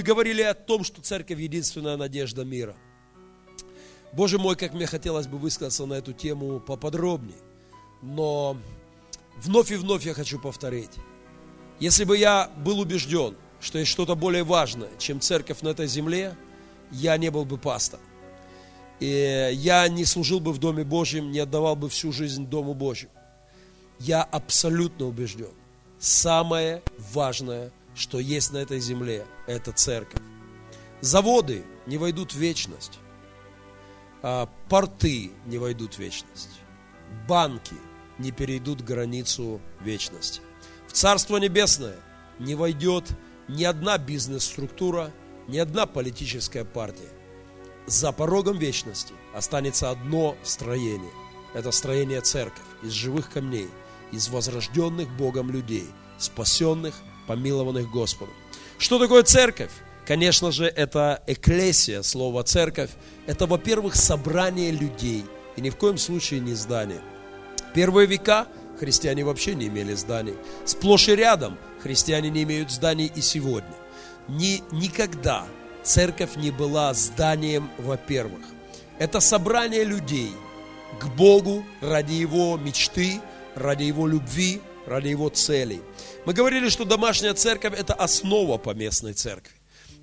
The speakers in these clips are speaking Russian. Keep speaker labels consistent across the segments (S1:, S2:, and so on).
S1: Мы говорили о том, что церковь единственная надежда мира. Боже мой, как мне хотелось бы высказаться на эту тему поподробнее. Но вновь и вновь я хочу повторить. Если бы я был убежден, что есть что-то более важное, чем церковь на этой земле, я не был бы пастором. И я не служил бы в Доме Божьем, не отдавал бы всю жизнь Дому Божьему. Я абсолютно убежден. Самое важное, что есть на этой земле, это церковь. Заводы не войдут в вечность. А порты не войдут в вечность. Банки не перейдут границу вечности. В Царство Небесное не войдет ни одна бизнес-структура, ни одна политическая партия. За порогом вечности останется одно строение. Это строение церковь из живых камней, из возрожденных Богом людей, спасенных, помилованных Господом. Что такое церковь? Конечно же, это эклесия, слово церковь. Это, во-первых, собрание людей, и ни в коем случае не здание. Первые века христиане вообще не имели зданий. Сплошь и рядом христиане не имеют зданий и сегодня. Ни, никогда церковь не была зданием, во-первых. Это собрание людей к Богу ради Его мечты, ради Его любви, ради Его целей. Мы говорили, что домашняя церковь – это основа поместной церкви.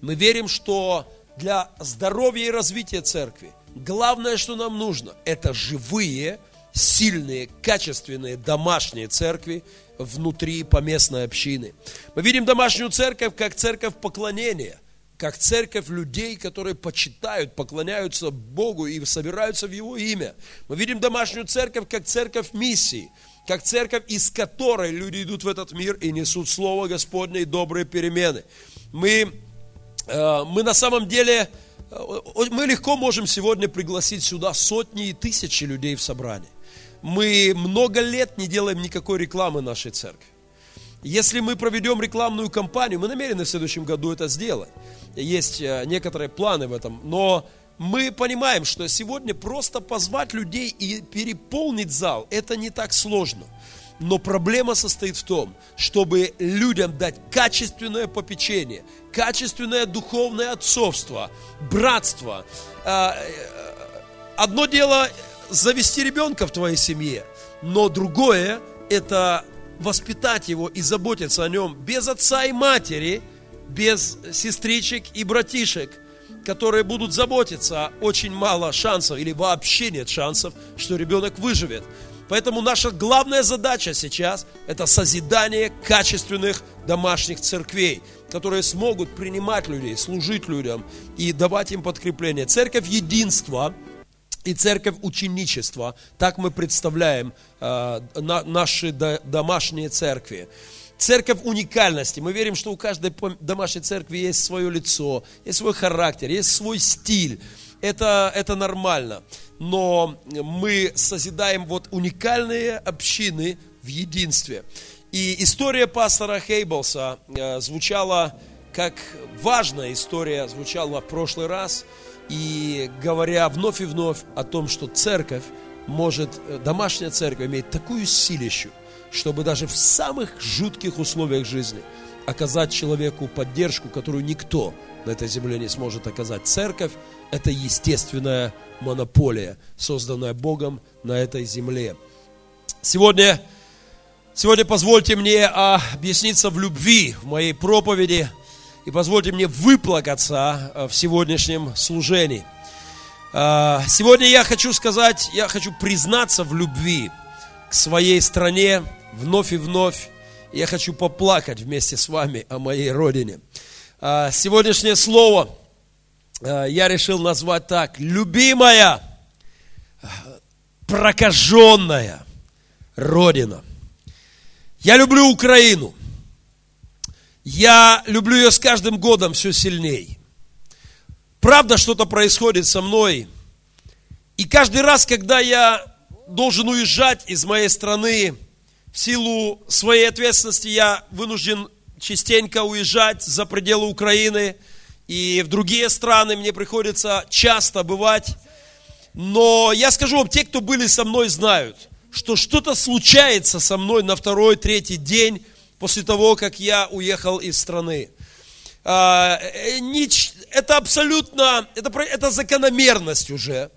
S1: Мы верим, что для здоровья и развития церкви главное, что нам нужно, это живые, сильные, качественные домашние церкви внутри поместной общины. Мы видим домашнюю церковь как церковь поклонения, как церковь людей, которые почитают, поклоняются Богу и собираются в Его имя. Мы видим домашнюю церковь как церковь миссии, как церковь, из которой люди идут в этот мир и несут Слово Господне и добрые перемены. Мы, э, мы на самом деле, э, мы легко можем сегодня пригласить сюда сотни и тысячи людей в собрание. Мы много лет не делаем никакой рекламы нашей церкви. Если мы проведем рекламную кампанию, мы намерены в следующем году это сделать. Есть э, некоторые планы в этом, но мы понимаем, что сегодня просто позвать людей и переполнить зал, это не так сложно. Но проблема состоит в том, чтобы людям дать качественное попечение, качественное духовное отцовство, братство. А, э, Одно дело завести ребенка в твоей семье, но другое это воспитать его и заботиться о нем без отца и матери, без сестричек и братишек, которые будут заботиться, очень мало шансов или вообще нет шансов, что ребенок выживет. Поэтому наша главная задача сейчас – это созидание качественных домашних церквей, которые смогут принимать людей, служить людям и давать им подкрепление. Церковь единства – и церковь ученичества. Так мы представляем э, на, наши до, домашние церкви. Церковь уникальности. Мы верим, что у каждой домашней церкви есть свое лицо, есть свой характер, есть свой стиль. Это, это нормально. Но мы созидаем вот уникальные общины в единстве. И история пастора Хейблса э, звучала как важная история, звучала в прошлый раз – и говоря вновь и вновь о том, что церковь может, э, домашняя церковь имеет такую силищу, чтобы даже в самых жутких условиях жизни оказать человеку поддержку, которую никто на этой земле не сможет оказать. Церковь – это естественная монополия, созданная Богом на этой земле. Сегодня, сегодня позвольте мне объясниться в любви в моей проповеди – и позвольте мне выплакаться э, в сегодняшнем служении. А, Сегодня я хочу сказать, я хочу признаться в любви к своей стране вновь и вновь. Я хочу поплакать вместе с вами о моей родине. А, Сегодняшнее слово а, я решил назвать так. Любимая, прокаженная родина. Я люблю Украину. Я люблю ее с каждым годом все сильней. Правда, что-то происходит со мной. И каждый раз, когда я должен уезжать из моей страны, в силу своей ответственности я вынужден частенько уезжать за пределы Украины. И в другие страны мне приходится часто бывать. Но я скажу вам, те, кто были со мной, знают, что что-то случается со мной на второй, третий день после того, как я уехал из страны. А, э, нич- Это абсолютно, это, это закономерность уже.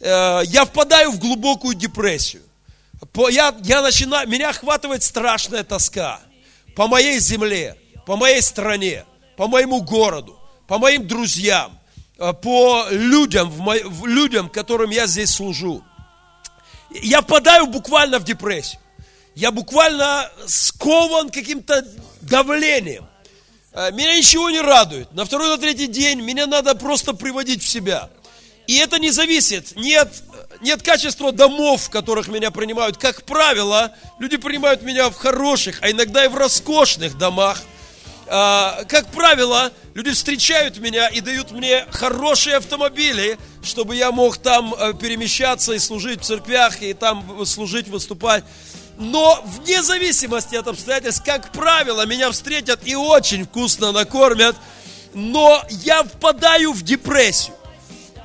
S1: Э, Я впадаю в глубокую депрессию. Я, я начинаю, меня охватывает страшная тоска по моей земле, по моей стране, по моему городу, по моим друзьям, э, по людям, в мо- в людям, которым я здесь служу. Я впадаю буквально в депрессию. Я буквально скован каким-то давлением. Э, Меня ничего не радует. На второй, на третий день меня надо просто приводить в себя. И это не зависит ни от, ни от качества домов, в которых меня принимают. Как правило, люди принимают меня в хороших, а иногда и в роскошных домах. А, Как правило, люди встречают меня и дают мне хорошие автомобили, чтобы я мог там э, перемещаться и служить в церквях, и там служить, выступать. Но вне зависимости от обстоятельств, как правило, меня встретят и очень вкусно накормят, но я впадаю в депрессию.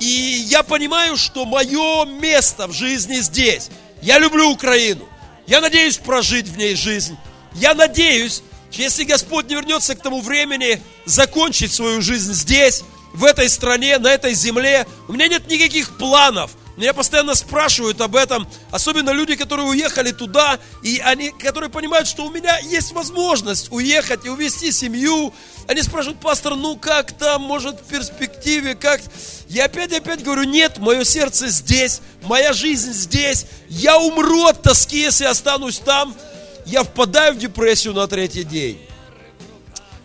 S1: И я понимаю, что мое место в жизни здесь. Я люблю Украину. Я надеюсь прожить в ней жизнь. Я надеюсь, если Господь не вернется к тому времени, закончить свою жизнь здесь, в этой стране, на этой земле. У меня нет никаких планов. Меня постоянно спрашивают об этом, особенно люди, которые уехали туда, и они, которые понимают, что у меня есть возможность уехать и увезти семью. Они спрашивают, пастор, ну как там, может в перспективе, как... Я опять и опять говорю, нет, мое сердце здесь, моя жизнь здесь. Я умру от тоски, если останусь там. Я впадаю в депрессию на третий день.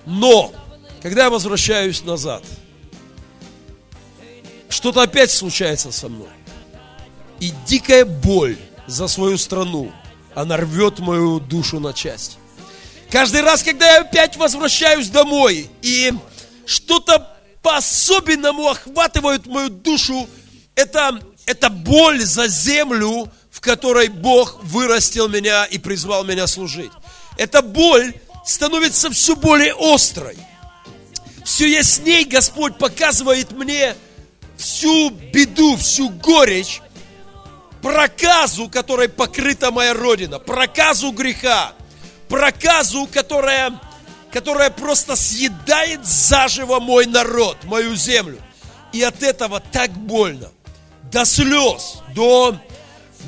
S1: Но, когда я возвращаюсь назад, что-то опять случается со мной. И дикая боль за свою страну, она рвет мою душу на части. Каждый раз, когда я опять возвращаюсь домой, и что-то по-особенному охватывает мою душу, это, это боль за землю, в которой Бог вырастил меня и призвал меня служить. Эта боль становится все более острой. Все ясней Господь показывает мне всю беду, всю горечь, проказу, которой покрыта моя родина, проказу греха, проказу, которая, которая просто съедает заживо мой народ, мою землю. И от этого так больно, до слез, до,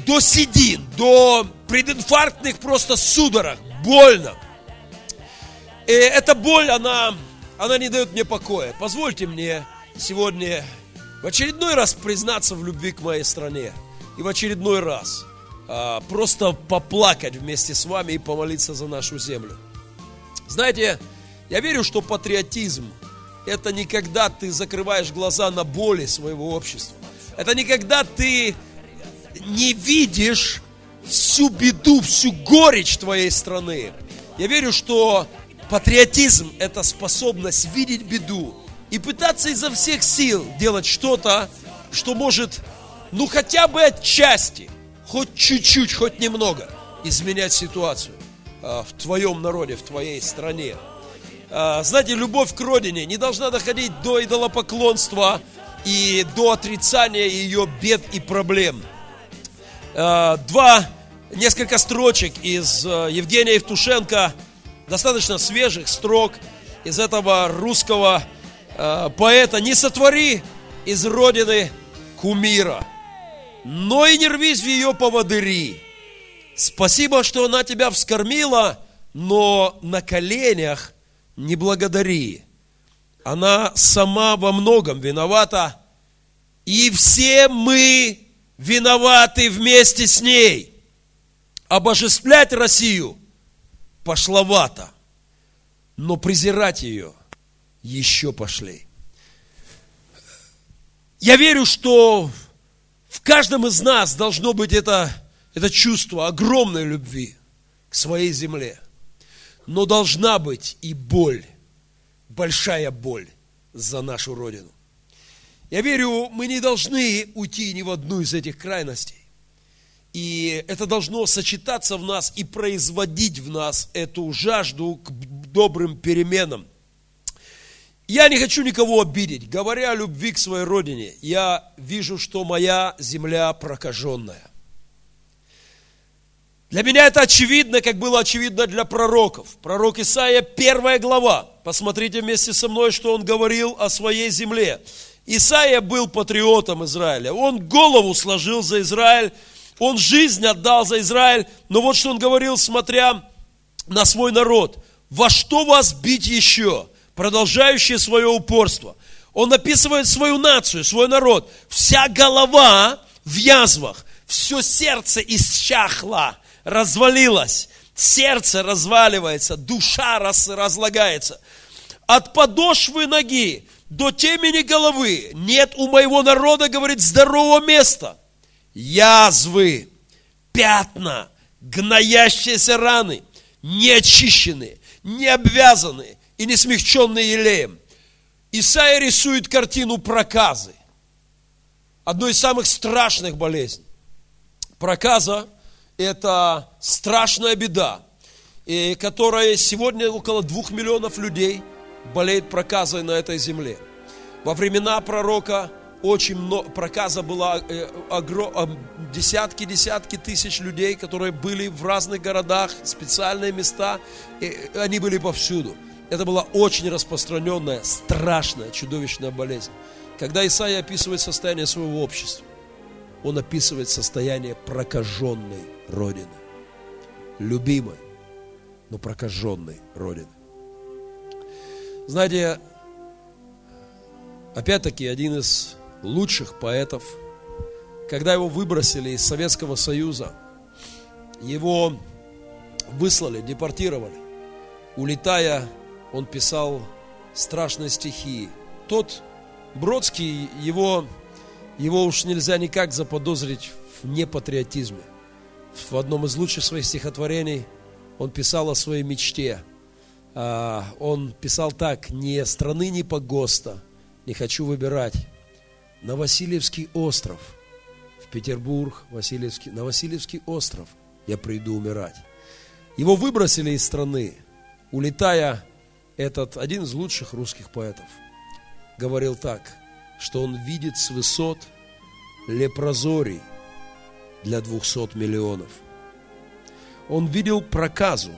S1: до седин, до прединфарктных просто судорог, больно. И эта боль, она, она не дает мне покоя. Позвольте мне сегодня в очередной раз признаться в любви к моей стране. И в очередной раз а, просто поплакать вместе с вами и помолиться за нашу землю. Знаете, я верю, что патриотизм – это не когда ты закрываешь глаза на боли своего общества. Это не когда ты не видишь всю беду, всю горечь твоей страны. Я верю, что патриотизм – это способность видеть беду и пытаться изо всех сил делать что-то, что может, ну хотя бы отчасти, хоть чуть-чуть, хоть немного изменять ситуацию а, в твоем народе, в твоей стране. А, Знаете, любовь к родине не должна доходить до идолопоклонства и до отрицания ее бед и проблем. А, Два, несколько строчек из Евгения Евтушенко, достаточно свежих строк из этого русского поэта. «Не сотвори из родины кумира, но и не рвись в ее поводыри. Спасибо, что она тебя вскормила, но на коленях не благодари. Она сама во многом виновата, И все мы виноваты вместе с ней. Обожествлять Россию пошловато, но презирать ее еще пошли. Я верю, что в каждом из нас должно быть это, это чувство огромной любви к своей земле. Но должна быть и боль, большая боль за нашу Родину. Я верю, мы не должны уйти ни в одну из этих крайностей. И это должно сочетаться в нас и производить в нас эту жажду к добрым переменам. Я не хочу никого обидеть. Говоря о любви к своей родине, я вижу, что моя земля прокаженная. Для меня это очевидно, как было очевидно для пророков. Пророк Исаия, первая глава. Посмотрите вместе со мной, что он говорил о своей земле. Исаия был патриотом Израиля. Он голову сложил за Израиль, он жизнь отдал за Израиль. Но вот что он говорил, смотря на свой народ. Во что вас бить еще? Продолжающие свое упорство. Он описывает свою нацию, свой народ. Вся голова в язвах, все сердце исчахло, развалилось, сердце разваливается, душа раз, разлагается. От подошвы ноги до темени головы нет у моего народа, говорит, здорового места. Язвы, пятна, гноящиеся раны, неочищенные, не обвязанные, и не смягченный елеем. Исаия рисует картину проказы. Одной из самых страшных болезней. Проказа – это страшная беда, и которая сегодня около двух миллионов людей болеет проказой на этой земле. Во времена пророка очень много, проказа была э, десятки, десятки тысяч людей, которые были в разных городах, специальные места, и они были повсюду. Это была очень распространенная, страшная, чудовищная болезнь. Когда Исаия описывает состояние своего общества, он описывает состояние прокаженной Родины. Любимой, но прокаженной Родины. Знаете, опять-таки, один из лучших поэтов, когда его выбросили из Советского Союза, его выслали, депортировали, улетая он писал страшные стихи. Тот Бродский, его, его уж нельзя никак заподозрить в непатриотизме. В одном из лучших своих стихотворений он писал о своей мечте. А, он писал так, «Не страны, ни погоста не хочу выбирать. На Васильевский остров, в Петербург, Васильевский, на Васильевский остров я приду умирать». Его выбросили из страны, улетая этот один из лучших русских поэтов говорил так, что он видит с высот лепрозорий для 200 миллионов. Он видел проказу,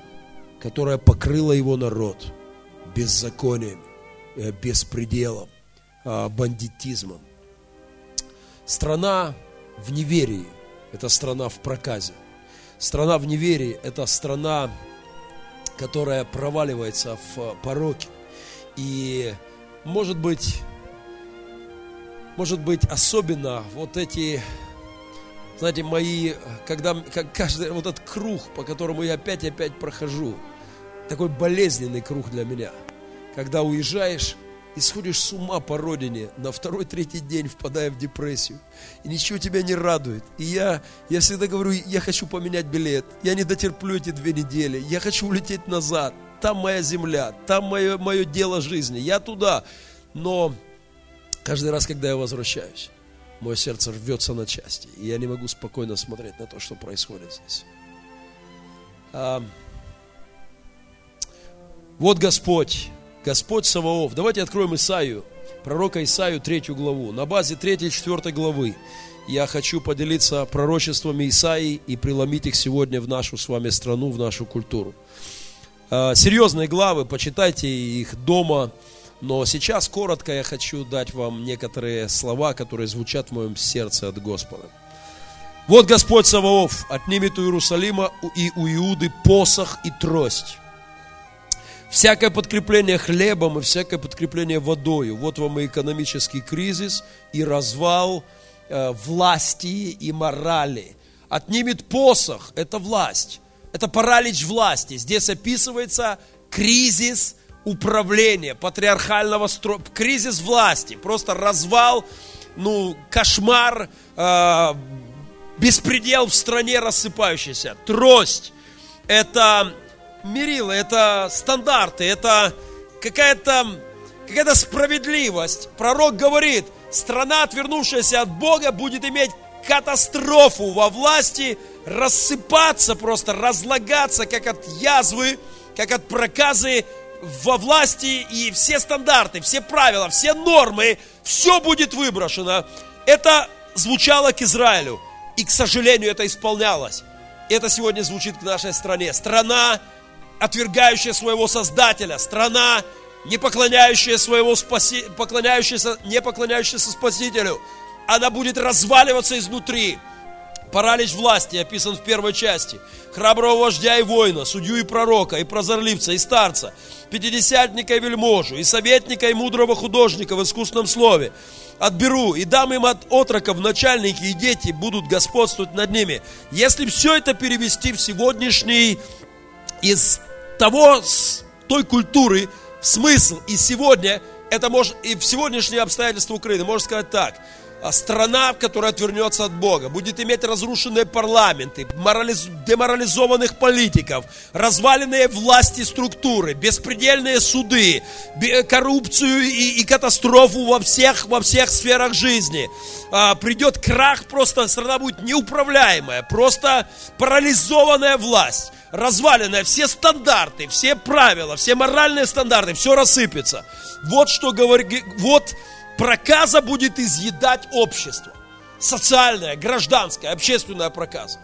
S1: которая покрыла его народ беззаконием, э, беспределом, а, бандитизмом. Страна в неверии – это страна в проказе. Страна в неверии – это страна которая проваливается в пороке. И может быть, может быть, особенно вот эти, знаете, мои, когда как каждый вот этот круг, по которому я опять и опять прохожу, такой болезненный круг для меня. Когда уезжаешь, и сходишь с ума по родине, на второй-третий день впадая в депрессию, и ничего тебя не радует. И я, я всегда говорю, я хочу поменять билет, я не дотерплю эти две недели, я хочу улететь назад, там моя земля, там мое, мое дело жизни, я туда. Но каждый раз, когда я возвращаюсь, мое сердце рвется на части, и я не могу спокойно смотреть на то, что происходит здесь. А, вот Господь Господь Саваоф. Давайте откроем Исаию, пророка Исаию, третью главу. На базе третьей и четвертой главы я хочу поделиться пророчествами Исаии и преломить их сегодня в нашу с вами страну, в нашу культуру. А, серьезные главы, почитайте их дома, но сейчас коротко я хочу дать вам некоторые слова, которые звучат в моем сердце от Господа. Вот Господь Саваоф отнимет у Иерусалима и у Иуды посох и трость Всякое подкрепление хлебом и всякое подкрепление водою. Вот вам и экономический кризис, и развал э, власти и морали. Отнимет посох, это власть. Это паралич власти. Здесь описывается кризис управления, патриархального строя, кризис власти, просто развал, ну, кошмар, э, беспредел в стране рассыпающийся. Трость – это мерило, это стандарты, это какая-то какая справедливость. Пророк говорит, страна, отвернувшаяся от Бога, будет иметь катастрофу во власти, рассыпаться просто, разлагаться, как от язвы, как от проказы во власти, и все стандарты, все правила, все нормы, все будет выброшено. Это звучало к Израилю, и, к сожалению, это исполнялось. Это сегодня звучит к нашей стране. Страна, отвергающая своего Создателя, страна, не поклоняющая своего спаси... поклоняющаяся, не поклоняющаяся Спасителю, она будет разваливаться изнутри. Паралич власти описан в первой части. Храброго вождя и воина, судью и пророка, и прозорливца, и старца, пятидесятника и вельможу, и советника, и мудрого художника в искусном слове. Отберу и дам им от отроков начальники и дети будут господствовать над ними. Если все это перевести в сегодняшний, из того, той культуры, смысл, и сегодня, это может, и в сегодняшние обстоятельства Украины, можно сказать так – а страна, которая отвернется от Бога, будет иметь разрушенные парламенты, деморализованных политиков, разваленные власти структуры, беспредельные суды, коррупцию и, и катастрофу во всех, во всех сферах жизни. А, придет крах, просто страна будет неуправляемая, просто парализованная власть разваленная, все стандарты, все правила, все моральные стандарты, все рассыпется. Вот что говорит, вот проказа будет изъедать общество. Социальная, гражданская, общественная проказа.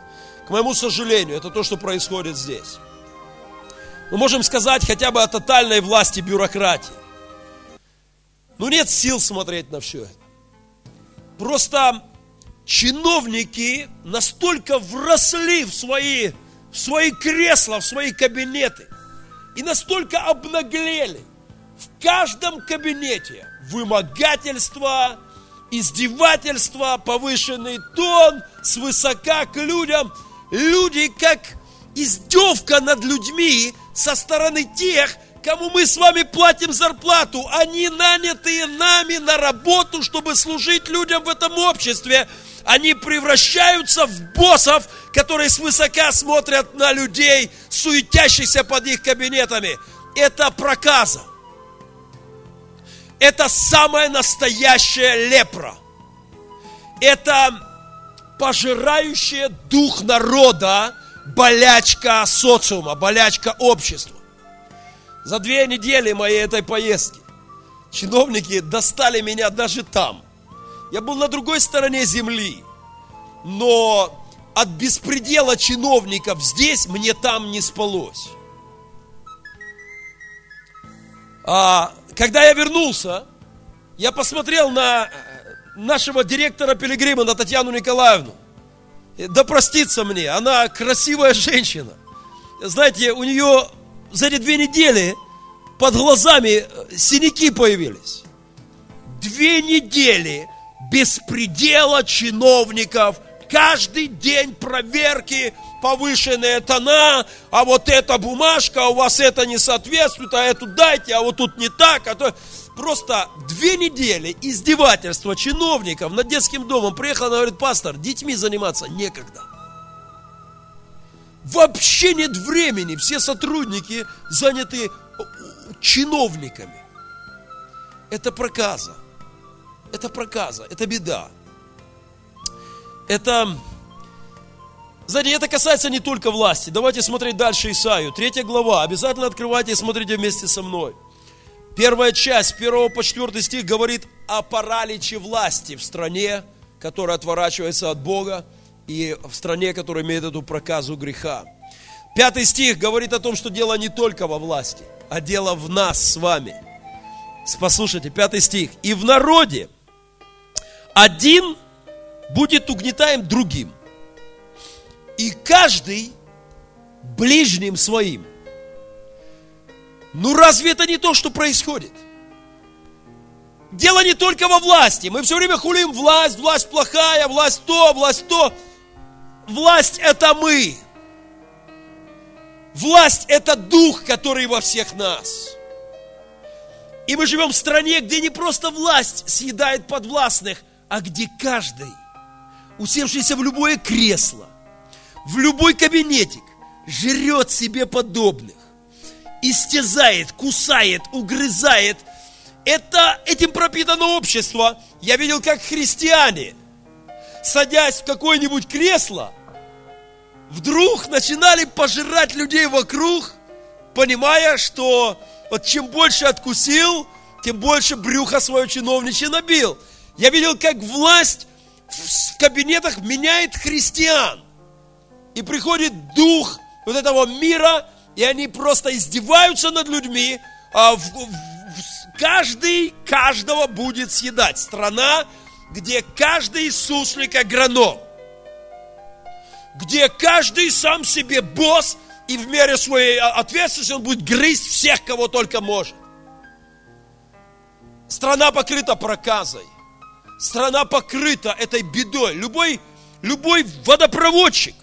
S1: К моему сожалению, это то, что происходит здесь. Мы можем сказать хотя бы о тотальной власти бюрократии. Но нет сил смотреть на все это. Просто чиновники настолько вросли в свои, в свои кресла, в свои кабинеты и настолько обнаглели в каждом кабинете вымогательство, издевательство, повышенный тон, свысока к людям. Люди как издевка над людьми со стороны тех, кому мы с вами платим зарплату. Они нанятые нами на работу, чтобы служить людям в этом обществе. Они превращаются в боссов, которые свысока смотрят на людей, суетящихся под их кабинетами. Это проказа это самая настоящая лепра. Это пожирающая дух народа болячка социума, болячка общества. За две недели моей этой поездки чиновники достали меня даже там. Я был на другой стороне земли, но от беспредела чиновников здесь мне там не спалось. А когда я вернулся, я посмотрел на э, нашего директора Пилигрима, на Татьяну Николаевну. Да простится мне, она красивая женщина. Знаете, у нее за эти две недели под глазами э, синяки появились. Две недели беспредела чиновников, каждый день проверки, повышенные тона, а вот эта бумажка, у вас это не соответствует, а эту дайте, а вот тут не так, а то... Просто две недели издевательства чиновников над детским домом. Приехал, она говорит, пастор, детьми заниматься некогда. Вообще нет времени, все сотрудники заняты э, чиновниками. Это проказа. Это проказа, это беда. Это знаете, это касается не только власти. Давайте смотреть дальше Исаию. Третья глава. Обязательно открывайте и смотрите вместе со мной. Первая часть, 1 по 4 стих говорит о параличе власти в стране, которая отворачивается от Бога, и в стране, которая имеет эту проказу греха. Пятый стих говорит о том, что дело не только во власти, а дело в нас с вами. Послушайте, пятый стих. И в народе один будет угнетаем другим и каждый ближним своим. Ну разве это не то, что происходит? Дело не только во власти. Мы все время хулим власть, власть плохая, власть то, власть то. Власть это мы. Власть это дух, который во всех нас. И мы живем в стране, где не просто власть съедает подвластных, а где каждый, усевшийся в любое кресло, в любой кабинетик, жрет себе подобных, истязает, кусает, угрызает. Это, этим пропитано общество. Я видел, как христиане, садясь в какое-нибудь кресло, вдруг начинали пожирать людей вокруг, понимая, что вот чем больше откусил, тем больше брюха свое чиновничье набил. Я видел, как власть в кабинетах меняет христиан. И приходит дух вот этого мира, и они просто издеваются над людьми, а в, в, каждый каждого будет съедать. Страна, где каждый суслик агроном, где каждый сам себе босс – и в мере своей ответственности он будет грызть всех, кого только может. Страна покрыта проказой. Страна покрыта этой бедой. Любой, любой водопроводчик,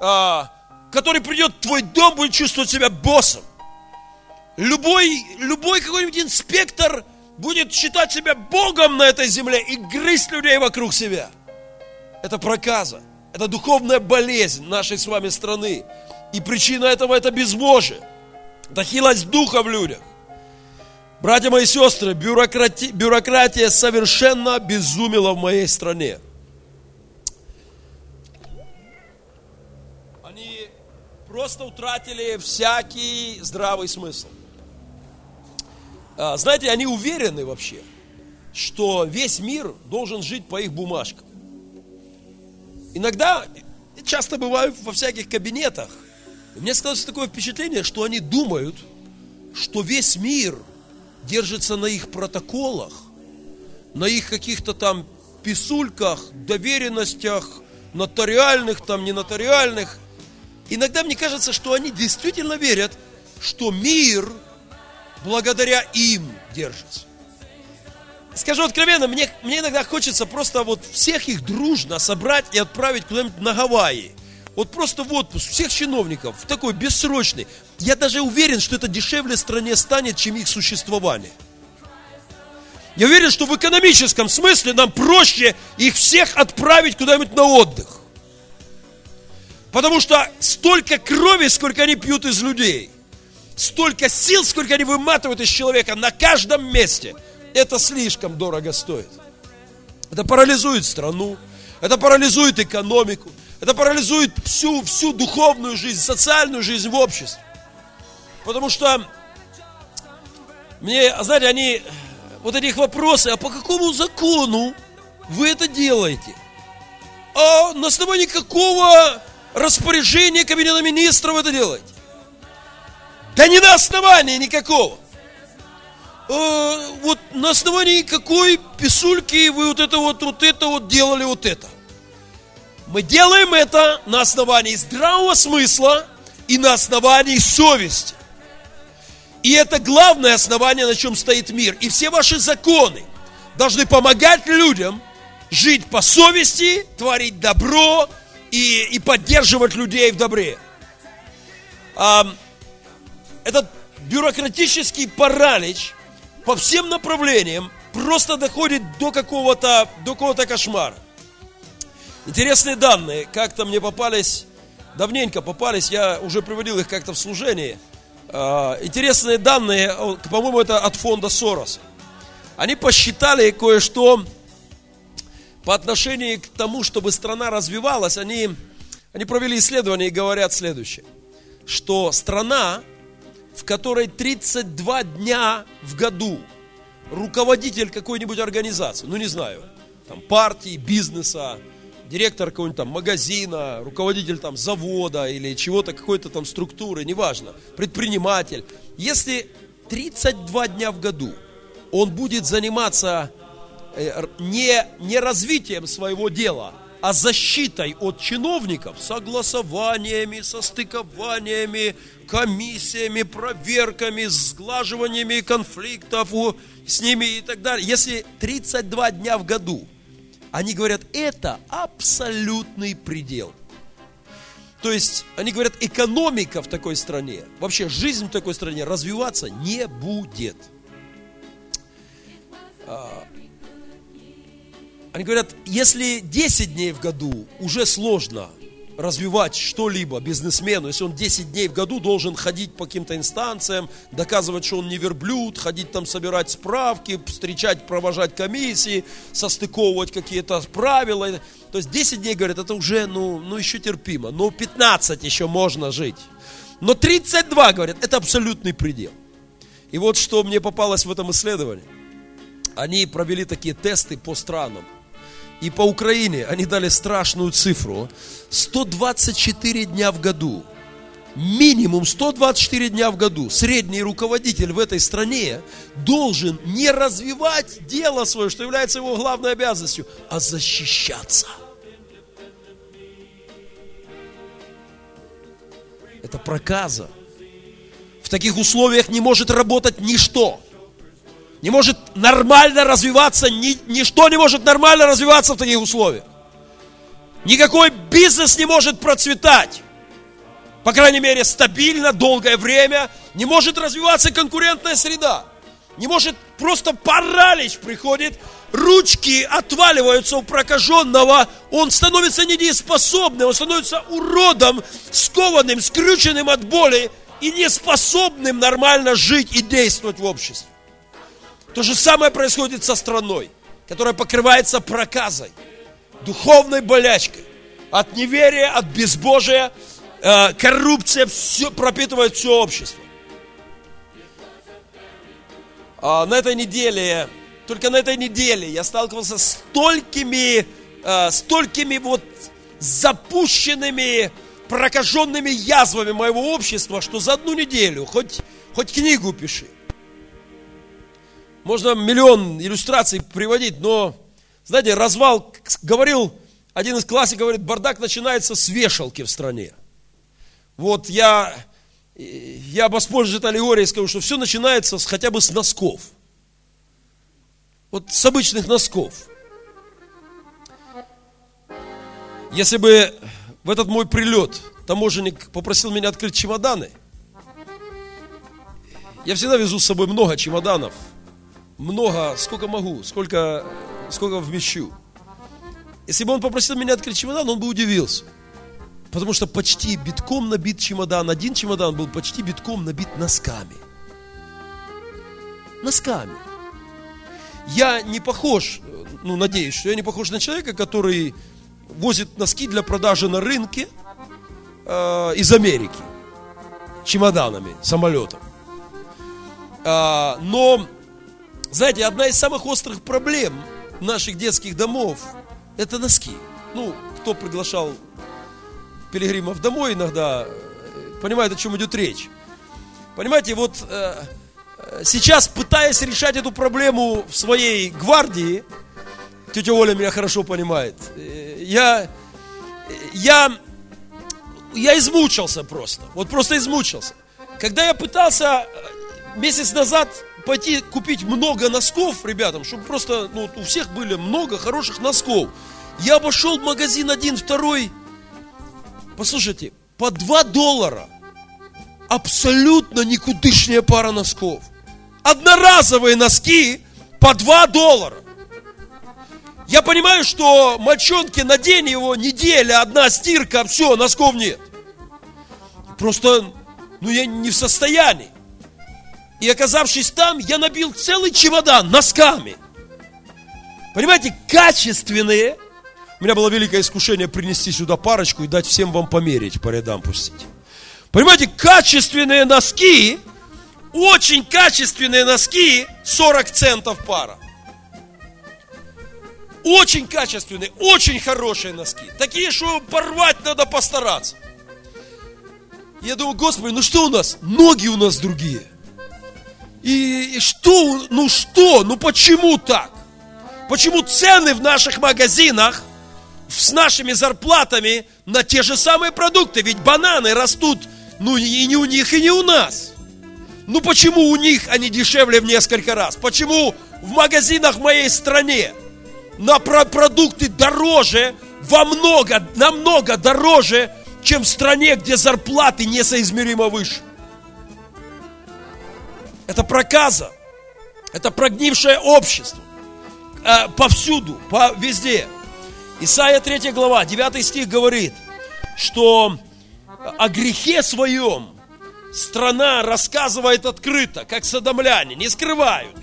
S1: а, который придет в твой дом, будет чувствовать себя боссом. Любой, любой какой-нибудь инспектор будет считать себя Богом на этой земле и грызть людей вокруг себя. Это проказа. Это духовная болезнь нашей с вами страны. И причина этого это безбожие. Это хилость духа в людях. Братья мои и сестры, бюрократи, бюрократия совершенно безумила в моей стране. Они просто утратили всякий здравый смысл. А, знаете, они уверены вообще, что весь мир должен жить по их бумажкам. Иногда, часто бываю во всяких кабинетах, у меня складывается такое впечатление, что они думают, что весь мир держится на их протоколах, на их каких-то там писульках, доверенностях, нотариальных, там, не нотариальных. Иногда мне кажется, что они действительно верят, что мир благодаря им держится. Скажу откровенно, мне, мне иногда хочется просто вот всех их дружно собрать и отправить куда-нибудь на Гавайи – вот просто в отпуск всех чиновников, в такой бессрочный. Я даже уверен, что это дешевле стране станет, чем их существование. Я уверен, что в экономическом смысле нам проще их всех отправить куда-нибудь на отдых. Потому что столько крови, сколько они пьют из людей, столько сил, сколько они выматывают из человека на каждом месте, это слишком дорого стоит. Это парализует страну, это парализует экономику, это парализует всю, всю духовную жизнь, социальную жизнь в обществе. Потому что мне, знаете, они, вот этих вопросы, а по какому закону вы это делаете? А на основании какого распоряжения Кабинета Министров это делаете? Да не на основании никакого. А, вот на основании какой писульки вы вот это вот, вот это вот делали вот это? Мы делаем это на основании здравого смысла и на основании совести. И это главное основание, на чем стоит мир. И все ваши законы должны помогать людям жить по совести, творить добро и, и поддерживать людей в добре. А, этот бюрократический паралич по всем направлениям просто доходит до какого-то до какого-то кошмара. Интересные данные, как-то мне попались, давненько попались, я уже приводил их как-то в служении. А, интересные данные, по-моему, это от фонда Сорос. Они посчитали кое-что по отношению к тому, чтобы страна развивалась. Они, они провели исследование и говорят следующее, что страна, в которой 32 дня в году руководитель какой-нибудь организации, ну не знаю, там партии, бизнеса, директор какого-нибудь там магазина, руководитель там завода или чего-то, какой-то там структуры, неважно, предприниматель, если 32 дня в году он будет заниматься э, не, не развитием своего дела, а защитой от чиновников, согласованиями, состыкованиями, комиссиями, проверками, сглаживаниями конфликтов с ними и так далее. Если 32 дня в году, они говорят, это абсолютный предел. То есть, они говорят, экономика в такой стране, вообще жизнь в такой стране развиваться не будет. А, Они говорят, если 10 дней в году уже сложно развивать что-либо бизнесмену, если он 10 дней в году должен ходить по каким-то инстанциям, доказывать, что он не верблюд, ходить там собирать справки, встречать, провожать комиссии, состыковывать какие-то правила. То есть 10 дней, говорят, это уже, ну, ну еще терпимо. Но 15 еще можно жить. Но 32, говорят, это абсолютный предел. И вот что мне попалось в этом исследовании. Они провели такие тесты по странам. И по Украине они дали страшную цифру. 124 дня в году. Минимум 124 дня в году средний руководитель в этой стране должен не развивать дело свое, что является его главной обязанностью, а защищаться. Это проказа. В таких условиях не может работать ничто. Не может нормально развиваться, ни, ничто не может нормально развиваться в таких условиях. Никакой бизнес не может процветать. По крайней мере, стабильно, долгое время. Не может развиваться конкурентная среда. Не может, просто паралич приходит, ручки отваливаются у прокаженного, он становится недееспособным, он становится уродом, скованным, скрюченным от боли и неспособным нормально жить и действовать в обществе. То же самое происходит со страной, которая покрывается проказой, духовной болячкой, от неверия, от безбожия, э, коррупция все, пропитывает все общество. А на этой неделе, только на этой неделе я сталкивался с столькими, э, столькими вот запущенными, прокаженными язвами моего общества, что за одну неделю хоть, хоть книгу пиши. Можно миллион иллюстраций приводить, но, знаете, развал, говорил, один из классиков говорит, бардак начинается с вешалки в стране. Вот я, я воспользуюсь этой аллегорией и скажу, что все начинается с, хотя бы с носков. Вот с обычных носков. Если бы в этот мой прилет таможенник попросил меня открыть чемоданы, я всегда везу с собой много чемоданов, много, сколько могу, сколько, сколько вмещу. Если бы он попросил меня открыть чемодан, он бы удивился. Потому что почти битком набит чемодан. Один чемодан был почти битком набит носками. Носками. Я не похож, ну, надеюсь, что я не похож на человека, который возит носки для продажи на рынке э, из Америки. Чемоданами, самолетом. А, но, знаете, одна из самых острых проблем наших детских домов – это носки. Ну, кто приглашал пилигримов домой иногда, понимает, о чем идет речь. Понимаете, вот э, сейчас, пытаясь решать эту проблему в своей гвардии, тетя Оля меня хорошо понимает, э, я, я, я измучился просто, вот просто измучился. Когда я пытался месяц назад пойти купить много носков ребятам, чтобы просто, ну, у всех были много хороших носков, я обошел магазин один, второй, Послушайте, по 2 доллара абсолютно никудышняя пара носков. Одноразовые носки по 2 доллара. Я понимаю, что мальчонки, надень его, неделя, одна стирка, все, носков нет. Просто, ну я не в состоянии. И оказавшись там, я набил целый чемодан носками. Понимаете, качественные, у меня было великое искушение принести сюда парочку и дать всем вам померить, по рядам пустить. Понимаете, качественные носки, очень качественные носки, 40 центов пара. Очень качественные, очень хорошие носки. Такие, что порвать надо постараться. Я думаю, Господи, ну что у нас? Ноги у нас другие. И, что, ну что, ну почему так? Почему цены в наших магазинах – с нашими зарплатами на те же самые продукты. Ведь бананы растут, ну и не у них, и не у нас. Ну почему у них они дешевле в несколько раз? Почему в магазинах в моей стране на про продукты дороже, во много, намного дороже, чем в стране, где зарплаты несоизмеримо выше? Это проказа. Это прогнившее общество. Э, повсюду, по, везде. Исайя 3 глава, 9 стих говорит, что о грехе своем страна рассказывает открыто, как садомляне, не скрывают.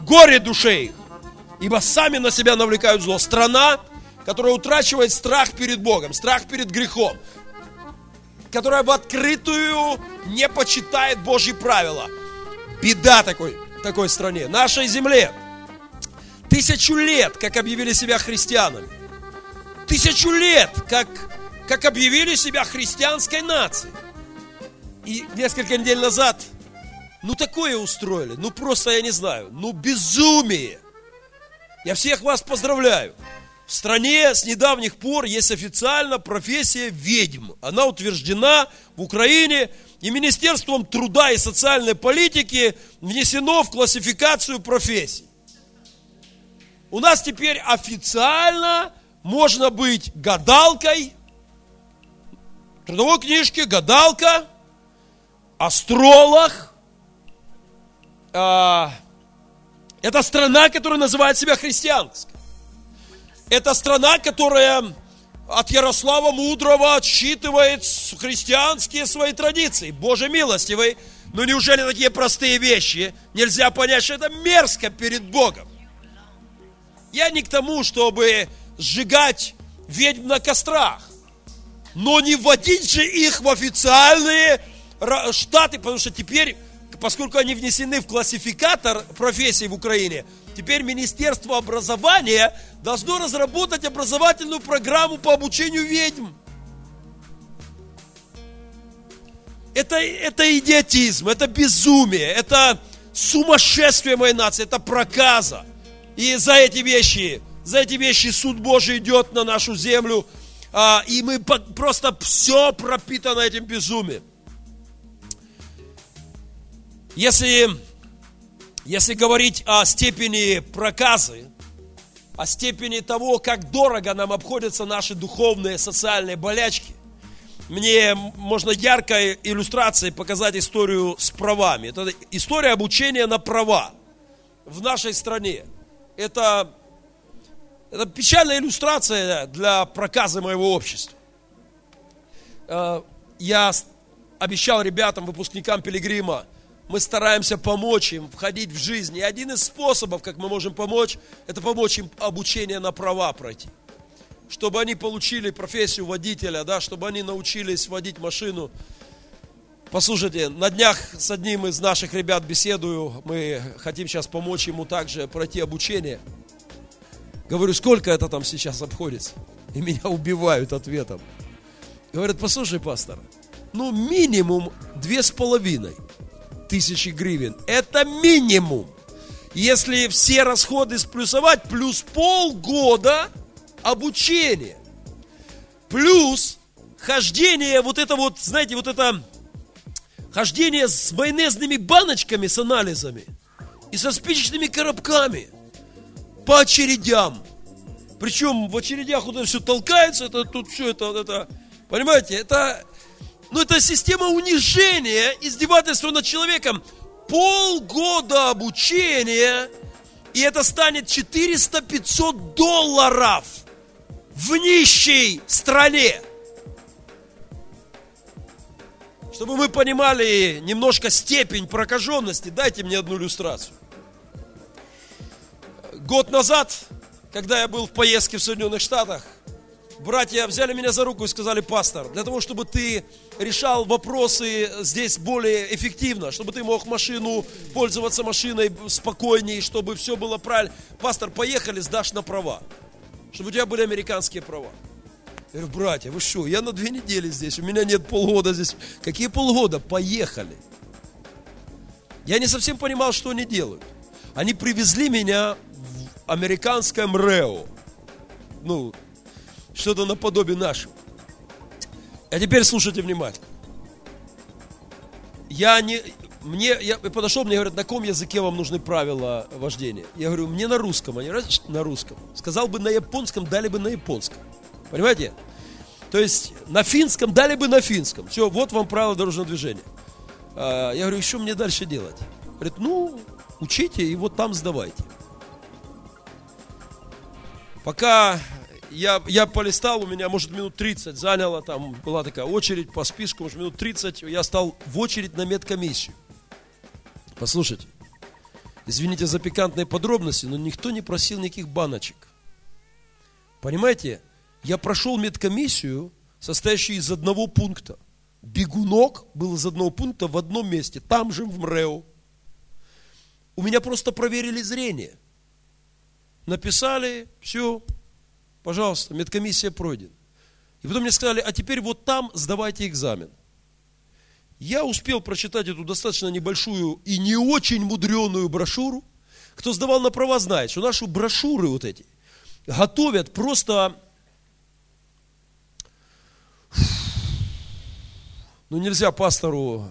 S1: Горе душе их, ибо сами на себя навлекают зло. Страна, которая утрачивает страх перед Богом, страх перед грехом, которая в открытую не почитает Божьи правила. Беда такой, такой стране, нашей земле. Тысячу лет, как объявили себя христианами. Тысячу лет, как, как объявили себя христианской нацией. И несколько недель назад, ну такое устроили, ну просто я не знаю, ну безумие. Я всех вас поздравляю. В стране с недавних пор есть официально профессия ведьм. Она утверждена в Украине и Министерством труда и социальной политики внесено в классификацию профессий. У нас теперь официально можно быть гадалкой, трудовой книжке гадалка, астролог. А, это страна, которая называет себя христианской. Это страна, которая от Ярослава Мудрого отсчитывает христианские свои традиции. Боже милостивый, но неужели такие простые вещи нельзя понять, что это мерзко перед Богом? Я не к тому, чтобы сжигать ведьм на кострах, но не вводить же их в официальные штаты, потому что теперь, поскольку они внесены в классификатор профессий в Украине, теперь Министерство образования должно разработать образовательную программу по обучению ведьм. Это, это идиотизм, это безумие, это сумасшествие моей нации, это проказа. И за эти вещи, за эти вещи суд Божий идет на нашу землю, а, и мы просто все пропитано этим безумием. Если, если говорить о степени проказы, о степени того, как дорого нам обходятся наши духовные, социальные болячки, мне можно яркой иллюстрацией показать историю с правами. Это история обучения на права в нашей стране. Это, это печальная иллюстрация для проказа моего общества. Э, я обещал ребятам, выпускникам Пилигрима, мы стараемся помочь им входить в жизнь. И один из способов, как мы можем помочь, это помочь им обучение на права пройти. Чтобы они получили профессию водителя, да, чтобы они научились водить машину. Послушайте, на днях с одним из наших ребят беседую, мы хотим сейчас помочь ему также пройти обучение. Говорю, сколько это там сейчас обходится? И меня убивают ответом. Говорят, послушай, пастор, ну минимум две с половиной тысячи гривен. Это минимум. Если все расходы сплюсовать, плюс полгода обучения. Плюс хождение, вот это вот, знаете, вот это хождение с майонезными баночками с анализами и со спичечными коробками по очередям. Причем в очередях вот это все толкается, это тут все это, это понимаете, это но это система унижения, издевательства над человеком. Полгода обучения, и это станет 400-500 долларов в нищей стране. Чтобы мы понимали немножко степень прокаженности, дайте мне одну иллюстрацию. Год назад, когда я был в поездке в Соединенных Штатах, братья взяли меня за руку и сказали, пастор, для того, чтобы ты решал вопросы здесь более эффективно, чтобы ты мог машину, пользоваться машиной спокойнее, чтобы все было правильно. Пастор, поехали, сдашь на права, чтобы у тебя были американские права. Я говорю, братья, вы что, я на две недели здесь, у меня нет полгода здесь. Какие полгода? Поехали. Я не совсем понимал, что они делают. Они привезли меня в американское МРЭО. Ну, что-то наподобие нашего. А теперь слушайте внимательно. Я не, мне, я подошел, мне говорят, на каком языке вам нужны правила вождения? Я говорю, мне на русском, они раз на русском. Сказал бы на японском, дали бы на японском. Понимаете? То есть на финском дали бы на финском. Все, вот вам правила дорожного движения. А, я говорю, что мне дальше делать? Говорит, ну, учите и вот там сдавайте. Пока я, я полистал, у меня, может, минут 30 заняло, там была такая очередь по списку, может, минут 30, я стал в очередь на медкомиссию. Послушайте, извините за пикантные подробности, но никто не просил никаких баночек. Понимаете, я прошел медкомиссию, состоящую из одного пункта. Бегунок был из одного пункта в одном месте, там же в МРЭО. У меня просто проверили зрение. Написали, все, пожалуйста, медкомиссия пройдена. И потом мне сказали, а теперь вот там сдавайте экзамен. Я успел прочитать эту достаточно небольшую и не очень мудреную брошюру. Кто сдавал на права, знает, что наши брошюры вот эти готовят просто... Ну, нельзя пастору,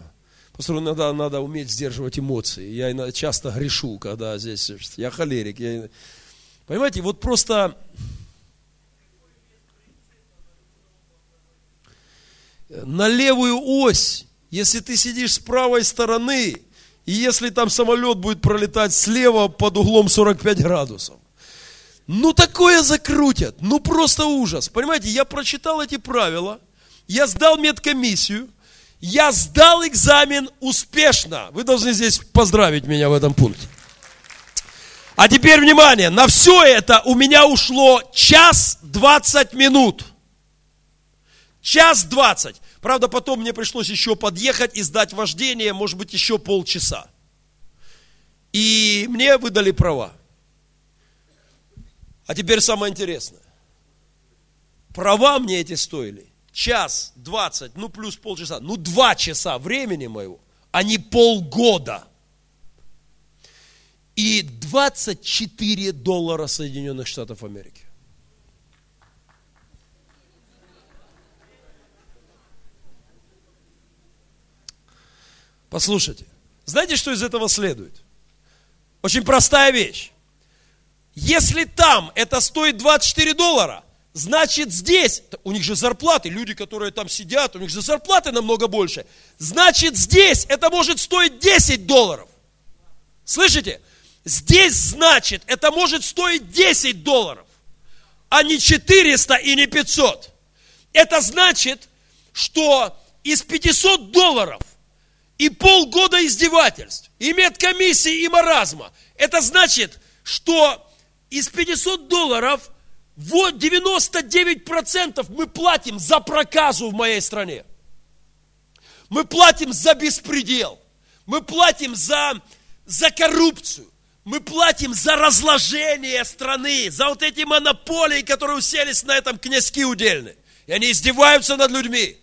S1: пастору надо, надо уметь сдерживать эмоции. Я часто грешу, когда здесь, я холерик. Я, понимаете, вот просто на левую ось если ты сидишь с правой стороны, и если там самолет будет пролетать слева под углом 45 градусов, ну такое закрутят, ну просто ужас. Понимаете, я прочитал эти правила, я сдал медкомиссию, я сдал экзамен успешно. Вы должны здесь поздравить меня в этом пункте. А теперь внимание, на все это у меня ушло час двадцать минут. Час двадцать. Правда, потом мне пришлось еще подъехать и сдать вождение, может быть, еще полчаса. И мне выдали права. А теперь самое интересное. Права мне эти стоили час, двадцать, ну плюс полчаса, ну два часа времени моего, а не полгода. И 24 доллара Соединенных Штатов Америки. Послушайте, знаете, что из этого следует? Очень простая вещь. Если там это стоит 24 доллара, значит здесь, у них же зарплаты, люди, которые там сидят, у них же зарплаты намного больше, значит здесь это может стоить 10 долларов. Слышите? Здесь значит это может стоить 10 долларов, а не 400 и не 500. Это значит, что из 500 долларов и полгода издевательств, и медкомиссии, и маразма. Это значит, что из 500 долларов вот 99% мы платим за проказу в моей стране. Мы платим за беспредел. Мы платим за, за коррупцию. Мы платим за разложение страны, за вот эти монополии, которые уселись на этом князьки удельные. И они издеваются над людьми.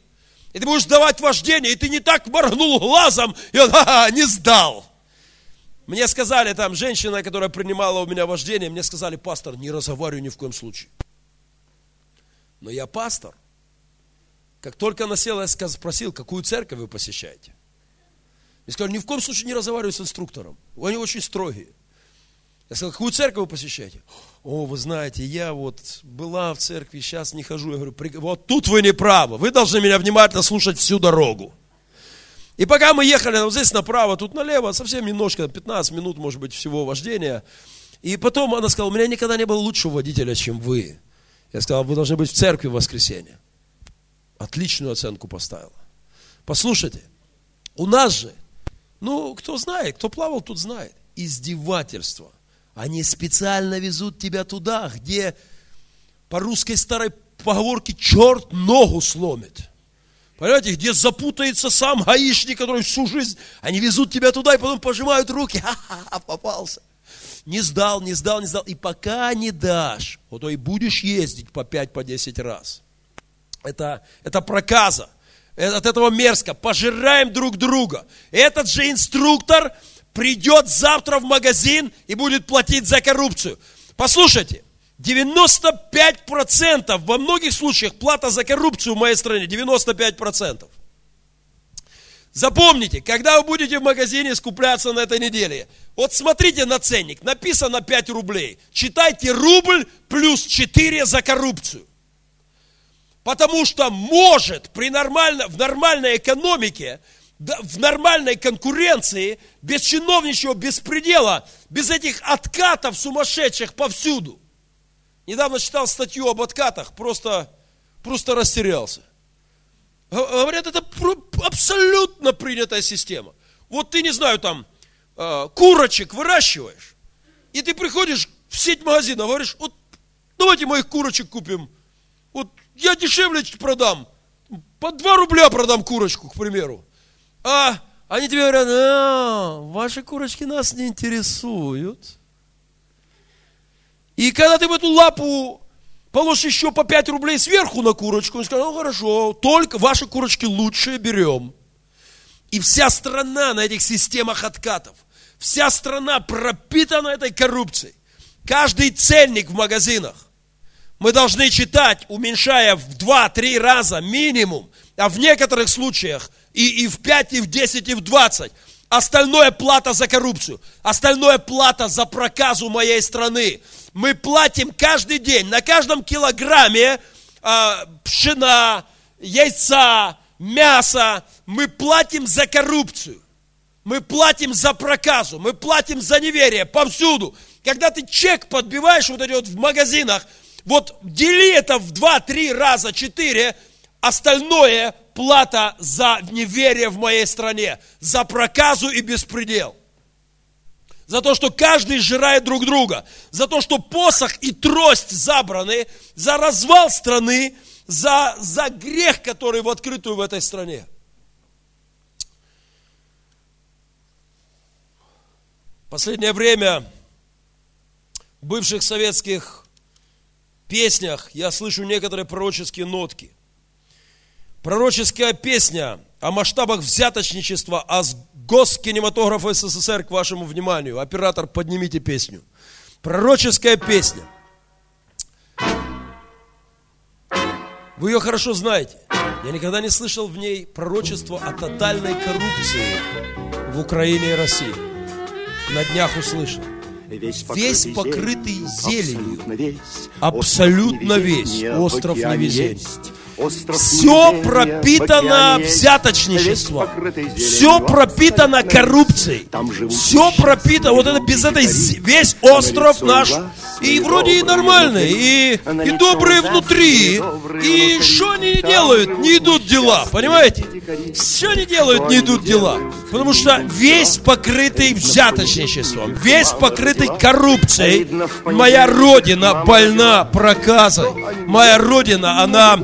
S1: И ты будешь давать вождение, и ты не так моргнул глазом, и он, ха-ха, не сдал. Мне сказали там, женщина, которая принимала у меня вождение, мне сказали, пастор, не разговаривай ни в коем случае. Но я пастор. Как только она села, я спросил, какую церковь вы посещаете. Мне сказали, ни в коем случае не разговаривай с инструктором. Они очень строгие. Я сказал, какую церковь вы посещаете? О, вы знаете, я вот была в церкви, сейчас не хожу. Я говорю, вот тут вы не правы. Вы должны меня внимательно слушать всю дорогу. И пока мы ехали вот здесь направо, тут налево, совсем немножко, 15 минут, может быть, всего вождения. И потом она сказала, у меня никогда не было лучшего водителя, чем вы. Я сказал, вы должны быть в церкви в воскресенье. Отличную оценку поставила. Послушайте, у нас же, ну, кто знает, кто плавал, тут знает, издевательство они специально везут тебя туда, где по русской старой поговорке черт ногу сломит. Понимаете, где запутается сам гаишник, который всю жизнь, они везут тебя туда и потом пожимают руки, ха-ха, попался. Не сдал, не сдал, не сдал. И пока не дашь, вот то и будешь ездить по 5, по 10 раз. Это, это проказа. От этого мерзко. Пожираем друг друга. Этот же инструктор, придет завтра в магазин и будет платить за коррупцию. Послушайте, 95% во многих случаях плата за коррупцию в моей стране 95%. Запомните, когда вы будете в магазине скупляться на этой неделе, вот смотрите на ценник, написано 5 рублей. Читайте рубль плюс 4 за коррупцию. Потому что может при нормально, в нормальной экономике, в нормальной конкуренции, без чиновничьего беспредела, без этих откатов сумасшедших повсюду. Недавно читал статью об откатах, просто, просто растерялся. Говорят, это абсолютно принятая система. Вот ты, не знаю, там, э, курочек выращиваешь, и ты приходишь в сеть магазина, говоришь, вот давайте моих курочек купим. Вот я дешевле продам. По 2 рубля продам курочку, к примеру. А они тебе говорят, а, ваши курочки нас не интересуют. И когда ты в эту лапу положишь еще по 5 рублей сверху на курочку, он скажет, ну хорошо, только ваши курочки лучшие берем. И вся страна на этих системах откатов, вся страна пропитана этой коррупцией. Каждый ценник в магазинах мы должны читать, уменьшая в 2-3 раза минимум, а в некоторых случаях и, и в 5, и в 10, и в 20. Остальное плата за коррупцию, остальное плата за проказу моей страны мы платим каждый день, на каждом килограмме э, пшена, яйца, мяса, мы платим за коррупцию. Мы платим за проказу, мы платим за неверие повсюду. Когда ты чек подбиваешь вот эти вот в магазинах, вот дели это в 2-3 раза, 4, остальное плата за неверие в моей стране, за проказу и беспредел за то, что каждый сжирает друг друга, за то, что посох и трость забраны, за развал страны, за, за грех, который в открытую в этой стране. Последнее время в бывших советских песнях я слышу некоторые пророческие нотки. Пророческая песня о масштабах взяточничества, о госкинематографа СССР к вашему вниманию. Оператор, поднимите песню. Пророческая песня. Вы ее хорошо знаете. Я никогда не слышал в ней пророчества о тотальной коррупции в Украине и России. На днях услышал. Весь покрытый, весь покрытый зеленью, абсолютно весь, остров невезения. Все пропитано взяточничеством. Все пропитано коррупцией. Все пропитано, вот это без этой, весь остров наш, и вроде и нормальный, и, и добрые внутри, и что они не делают, не идут дела, понимаете? Все не делают, не идут дела. Потому что весь покрытый взяточничеством, весь покрытый коррупцией, моя родина больна проказой. Моя родина, она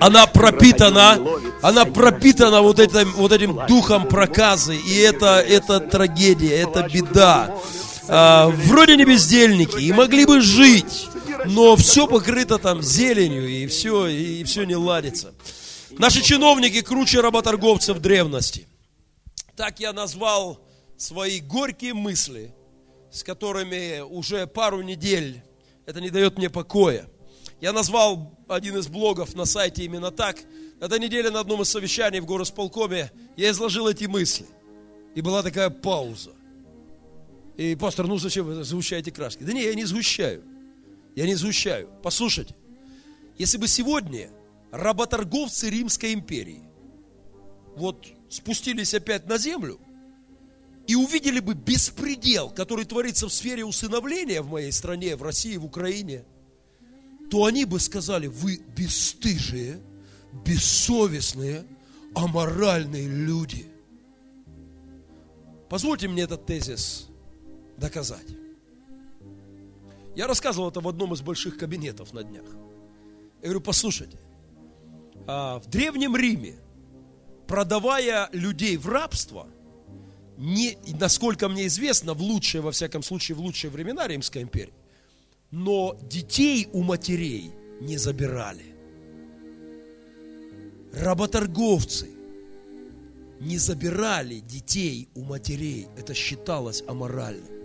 S1: она пропитана, она пропитана вот этим, вот этим духом проказы. И это, это трагедия, это беда. А, вроде не бездельники, и могли бы жить, но все покрыто там зеленью, и все, и все не ладится. Наши чиновники круче работорговцев древности. Так я назвал свои горькие мысли, с которыми уже пару недель это не дает мне покоя. Я назвал один из блогов на сайте именно так. На этой на одном из совещаний в горосполкоме я изложил эти мысли. И была такая пауза. И пастор, ну зачем вы сгущаете краски? Да не, я не сгущаю. Я не сгущаю. Послушайте, если бы сегодня работорговцы Римской империи вот спустились опять на землю и увидели бы беспредел, который творится в сфере усыновления в моей стране, в России, в Украине – то они бы сказали, вы бесстыжие, бессовестные, аморальные люди. Позвольте мне этот тезис доказать. Я рассказывал это в одном из больших кабинетов на днях. Я говорю, послушайте, а, в Древнем Риме, продавая людей в рабство, не, насколько мне известно, в лучшие, во всяком случае, в лучшие времена Римской империи, но детей у матерей не забирали. Работорговцы не забирали детей у матерей. Это считалось аморальным.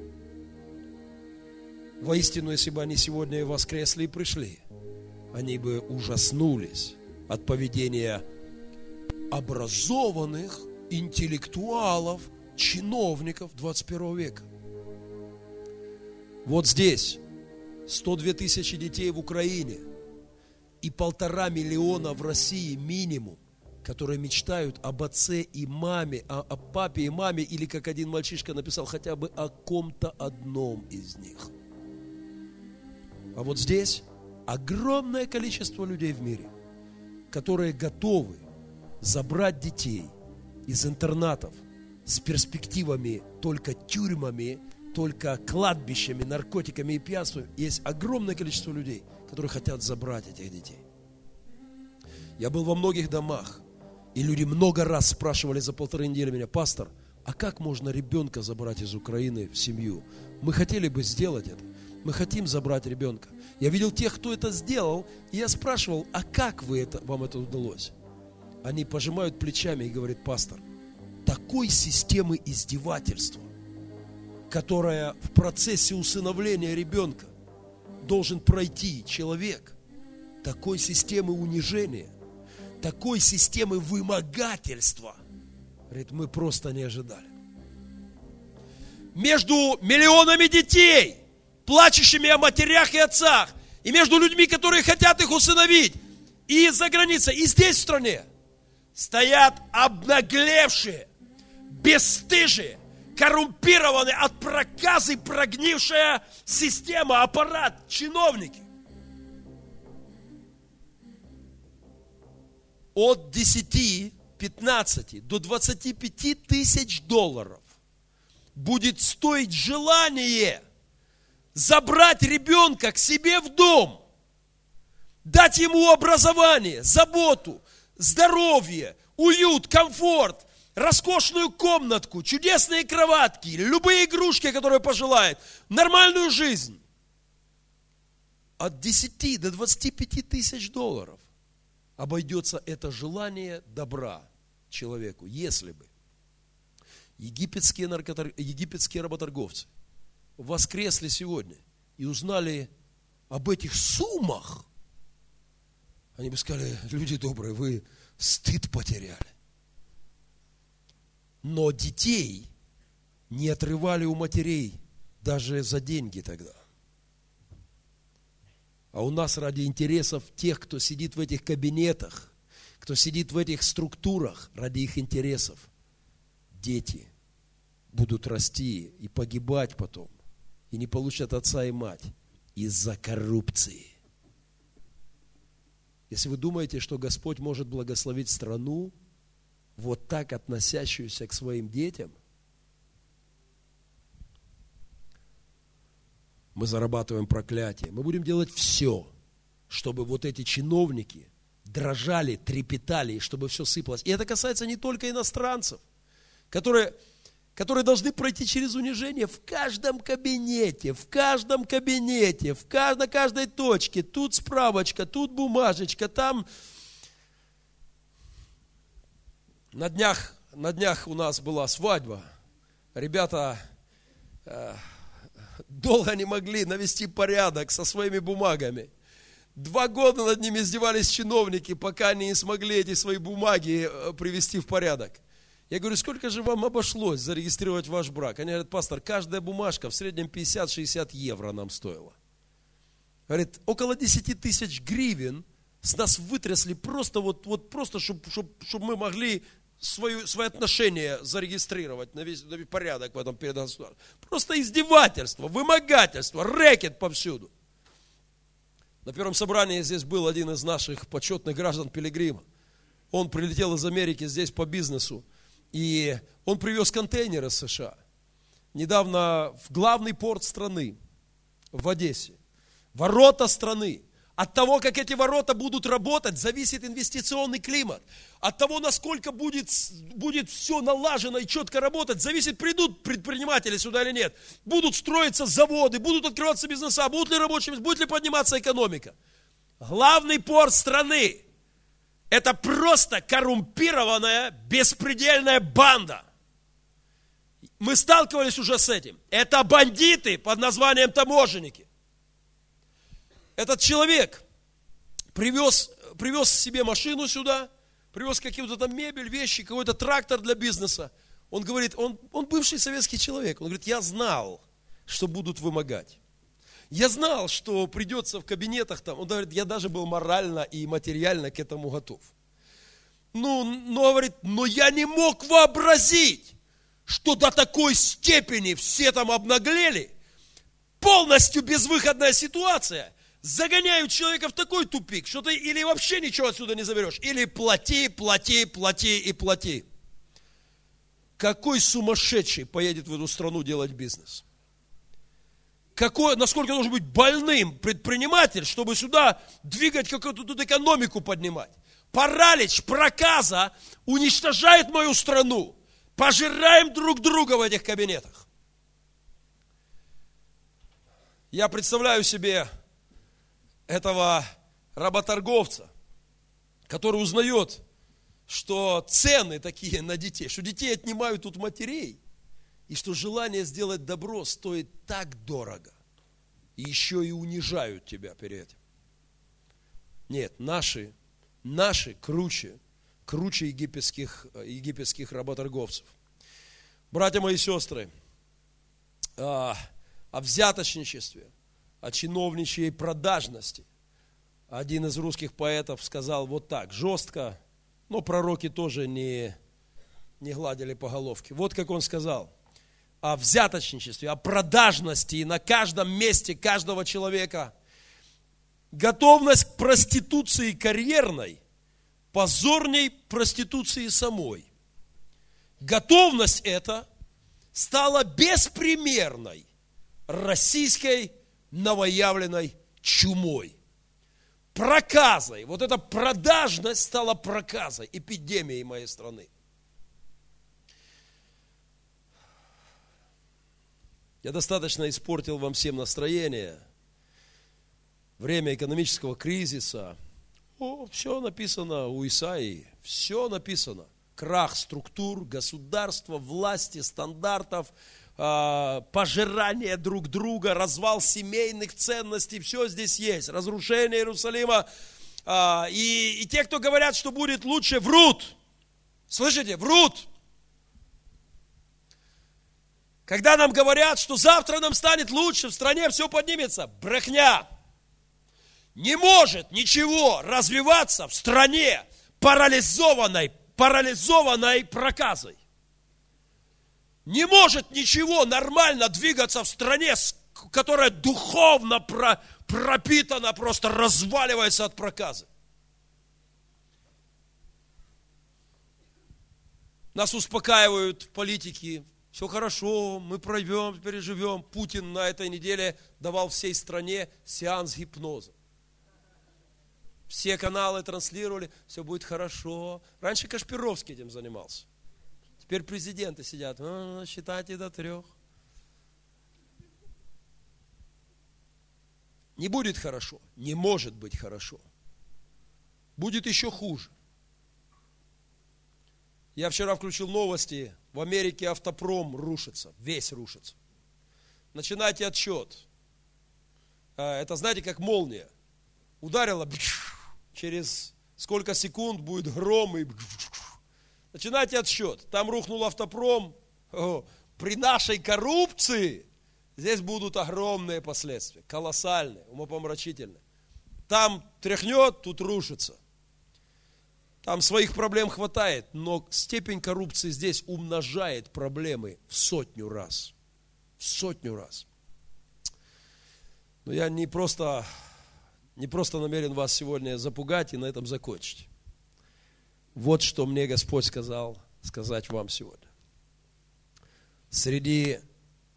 S1: Воистину, если бы они сегодня воскресли и пришли, они бы ужаснулись от поведения образованных интеллектуалов, чиновников 21 века. Вот здесь 102 тысячи детей в Украине и полтора миллиона в России минимум, которые мечтают об отце и маме, о, о папе и маме, или как один мальчишка написал, хотя бы о ком-то одном из них. А вот здесь огромное количество людей в мире, которые готовы забрать детей из интернатов с перспективами только тюрьмами, только кладбищами, наркотиками и пьянством. Есть огромное количество людей, которые хотят забрать этих детей. Я был во многих домах, и люди много раз спрашивали за полторы недели меня, пастор, а как можно ребенка забрать из Украины в семью? Мы хотели бы сделать это. Мы хотим забрать ребенка. Я видел тех, кто это сделал, и я спрашивал, а как вы это, вам это удалось? Они пожимают плечами и говорят, пастор, такой системы издевательства, которая в процессе усыновления ребенка должен пройти человек, такой системы унижения, такой системы вымогательства, говорит, мы просто не ожидали. Между миллионами детей, плачущими о матерях и отцах, и между людьми, которые хотят их усыновить, и за границей, и здесь в стране, стоят обнаглевшие, бесстыжие, коррумпированные от проказы прогнившая система, аппарат, чиновники. От 10, 15 до 25 тысяч долларов будет стоить желание забрать ребенка к себе в дом, дать ему образование, заботу, здоровье, уют, комфорт, роскошную комнатку, чудесные кроватки, любые игрушки, которые пожелает, нормальную жизнь. От 10 до 25 тысяч долларов обойдется это желание добра человеку, если бы египетские, наркотор... египетские работорговцы воскресли сегодня и узнали об этих суммах, они бы сказали, люди добрые, вы стыд потеряли. Но детей не отрывали у матерей даже за деньги тогда. А у нас ради интересов тех, кто сидит в этих кабинетах, кто сидит в этих структурах, ради их интересов, дети будут расти и погибать потом, и не получат отца и мать из-за коррупции. Если вы думаете, что Господь может благословить страну, вот так относящуюся к своим детям, мы зарабатываем проклятие. Мы будем делать все, чтобы вот эти чиновники дрожали, трепетали, и чтобы все сыпалось. И это касается не только иностранцев, которые которые должны пройти через унижение в каждом кабинете, в каждом кабинете, в кажд... на каждой точке. Тут справочка, тут бумажечка, там... На днях, на днях у нас была свадьба. Ребята э, долго не могли навести порядок со своими бумагами. Два года над ними издевались чиновники, пока они не смогли эти свои бумаги э, привести в порядок. Я говорю, сколько же вам обошлось зарегистрировать ваш брак? Они говорят, пастор, каждая бумажка в среднем 50-60 евро нам стоила. Говорит, около 10 тысяч гривен с нас вытрясли просто вот, вот просто, чтобы чтоб, чтоб мы могли свою, свои отношения зарегистрировать на весь порядок в этом перед государством. Просто издевательство, вымогательство, рэкет повсюду. На первом собрании здесь был один из наших почетных граждан Пилигрима. Он прилетел из Америки здесь по бизнесу. И он привез контейнеры из США. Недавно в главный порт страны, в Одессе. Ворота страны. От того, как эти ворота будут работать, зависит инвестиционный климат. От того, насколько будет, будет все налажено и четко работать, зависит, придут предприниматели сюда или нет. Будут строиться заводы, будут открываться бизнеса, будут ли рабочие, будет ли подниматься экономика. Главный порт страны это просто коррумпированная, беспредельная банда. Мы сталкивались уже с этим. Это бандиты под названием таможенники. Этот человек привез, привез себе машину сюда, привез какую-то там мебель, вещи, какой-то трактор для бизнеса. Он говорит, он, он бывший советский человек. Он говорит, я знал, что будут вымогать. Я знал, что придется в кабинетах там. Он говорит, я даже был морально и материально к этому готов. Ну, но говорит, но я не мог вообразить, что до такой степени все там обнаглели, полностью безвыходная ситуация, загоняют человека в такой тупик, что ты или вообще ничего отсюда не заберешь, или плати, плати, плати и плати. Какой сумасшедший поедет в эту страну делать бизнес? Какой, насколько должен быть больным предприниматель, чтобы сюда двигать какую-то тут экономику поднимать? Паралич, проказа уничтожает мою страну. Пожираем друг друга в этих кабинетах. Я представляю себе этого работорговца, который узнает, что цены такие на детей, что детей отнимают тут матерей, и что желание сделать добро стоит так дорого, и еще и унижают тебя перед этим. Нет, наши, наши круче, круче египетских, египетских работорговцев. Братья мои и сестры, а, о взяточничестве, о чиновничьей продажности. Один из русских поэтов сказал вот так, жестко, но пророки тоже не, не гладили по головке. Вот как он сказал о взяточничестве, о продажности и на каждом месте каждого человека. Готовность к проституции карьерной позорней проституции самой. Готовность эта стала беспримерной российской новоявленной чумой. Проказой. Вот эта продажность стала проказой, эпидемией моей страны. Я достаточно испортил вам всем настроение. Время экономического кризиса. О, все написано у Исаии. Все написано. Крах структур, государства, власти, стандартов – а, пожирание друг друга, развал семейных ценностей, все здесь есть, разрушение Иерусалима. А, и, и те, кто говорят, что будет лучше, врут. Слышите, врут. Когда нам говорят, что завтра нам станет лучше, в стране все поднимется, брехня. Не может ничего развиваться в стране парализованной, парализованной проказой. Не может ничего нормально двигаться в стране, которая духовно пропитана, просто разваливается от проказа. Нас успокаивают политики. Все хорошо, мы пройдем, переживем. Путин на этой неделе давал всей стране сеанс гипноза. Все каналы транслировали, все будет хорошо. Раньше Кашпировский этим занимался. Теперь президенты сидят, а, считайте до трех. Не будет хорошо, не может быть хорошо. Будет еще хуже. Я вчера включил новости, в Америке автопром рушится, весь рушится. Начинайте отсчет. А, это, знаете, как молния. Ударила, через сколько секунд будет гром и Начинайте отсчет. Там рухнул автопром. О, при нашей коррупции здесь будут огромные последствия, колоссальные, умопомрачительные. Там тряхнет, тут рушится. Там своих проблем хватает, но степень коррупции здесь умножает проблемы в сотню раз. В сотню раз. Но я не просто, не просто намерен вас сегодня запугать и на этом закончить. Вот что мне Господь сказал сказать вам сегодня. Среди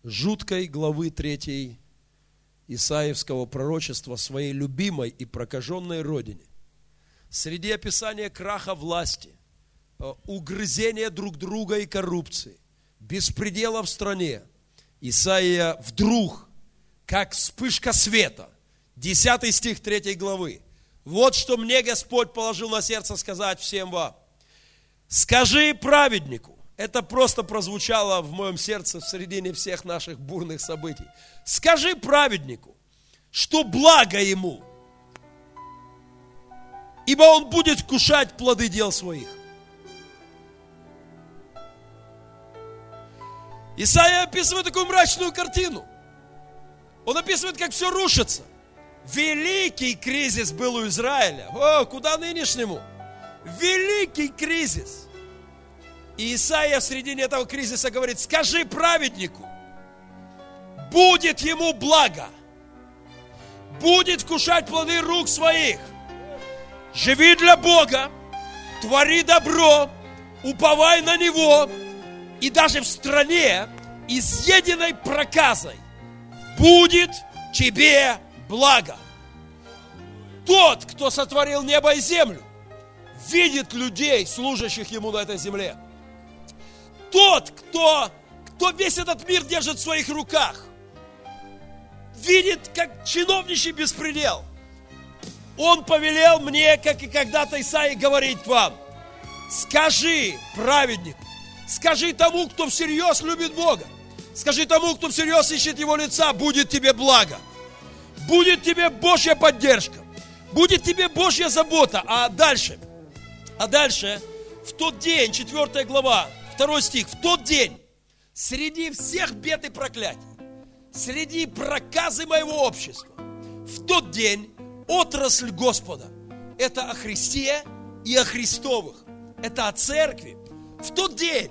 S1: жуткой главы третьей Исаевского пророчества своей любимой и прокаженной родине, среди описания краха власти, э, угрызения друг друга и коррупции, беспредела в стране, Исаия вдруг, как вспышка света, 10 стих 3 главы, вот что мне Господь положил на сердце сказать всем вам. Скажи праведнику. Это просто прозвучало в моем сердце в середине всех наших бурных событий. Скажи праведнику, что благо ему, ибо он будет вкушать плоды дел своих. Исаия описывает такую мрачную картину. Он описывает, как все рушится. Великий кризис был у Израиля. О, куда нынешнему? Великий кризис. И Исаия в середине этого кризиса говорит, скажи праведнику, будет ему благо, будет вкушать плоды рук своих. Живи для Бога, твори добро, уповай на Него, и даже в стране, изъеденной проказой, будет тебе благо. Тот, кто сотворил небо и землю, видит людей, служащих Ему на этой земле. Тот, кто, кто весь этот мир держит в своих руках, видит, как чиновничий беспредел. Он повелел мне, как и когда-то Исаия, говорить вам, скажи праведнику, скажи тому, кто всерьез любит Бога, скажи тому, кто всерьез ищет Его лица, будет тебе благо, будет тебе Божья поддержка, будет тебе Божья забота. А дальше, а дальше, в тот день, 4 глава, 2 стих, в тот день, среди всех бед и проклятий, среди проказы моего общества, в тот день отрасль Господа. Это о Христе и о Христовых. Это о церкви. В тот день,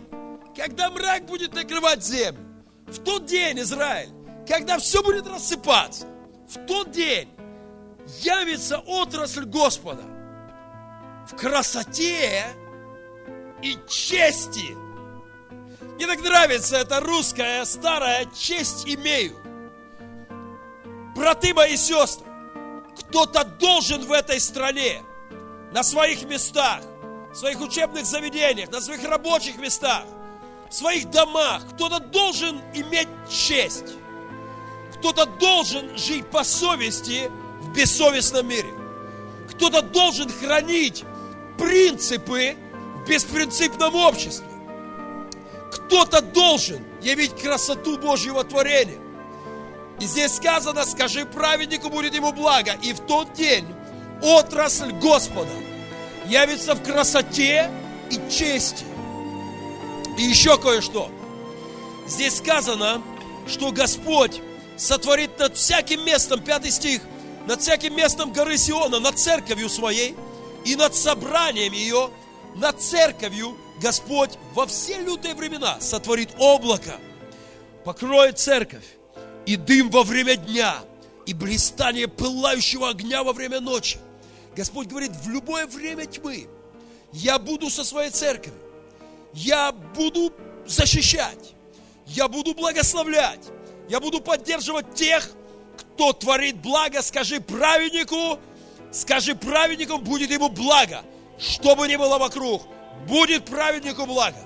S1: когда мрак будет накрывать землю, в тот день, Израиль, когда все будет рассыпаться, в тот день явится отрасль Господа в красоте и чести. Мне так нравится эта русская старая честь имею. Браты мои сестры, кто-то должен в этой стране, на своих местах, в своих учебных заведениях, на своих рабочих местах, в своих домах, кто-то должен иметь честь. Кто-то должен жить по совести в бессовестном мире. Кто-то должен хранить принципы в беспринципном обществе. Кто-то должен явить красоту Божьего творения. И здесь сказано, скажи праведнику, будет ему благо. И в тот день отрасль Господа явится в красоте и чести. И еще кое-что. Здесь сказано, что Господь сотворит над всяким местом, пятый стих, над всяким местом горы Сиона, над церковью своей и над собранием ее, над церковью Господь во все лютые времена сотворит облако, покроет церковь и дым во время дня, и блистание пылающего огня во время ночи. Господь говорит, в любое время тьмы я буду со своей церковью, я буду защищать, я буду благословлять, я буду поддерживать тех, кто творит благо. Скажи праведнику, скажи праведнику, будет ему благо, что бы ни было вокруг, будет праведнику благо.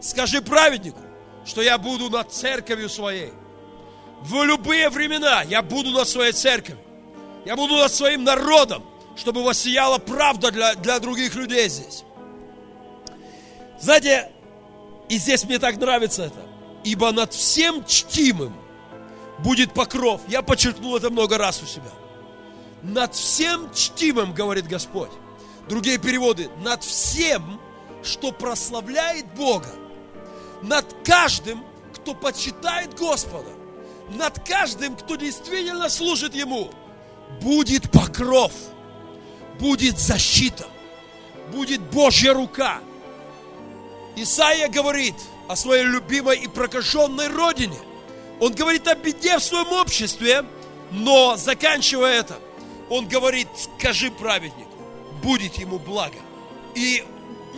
S1: Скажи праведнику, что я буду над церковью своей, в любые времена я буду над своей церковью. Я буду над своим народом, чтобы воссияла правда для, для других людей здесь. Знаете, и здесь мне так нравится это. Ибо над всем чтимым будет покров. Я подчеркнул это много раз у себя. Над всем чтимым, говорит Господь. Другие переводы. Над всем, что прославляет Бога. Над каждым, кто почитает Господа над каждым, кто действительно служит Ему, будет покров, будет защита, будет Божья рука. Исаия говорит о своей любимой и прокаженной родине. Он говорит о беде в своем обществе, но заканчивая это, он говорит, скажи праведнику, будет ему благо. И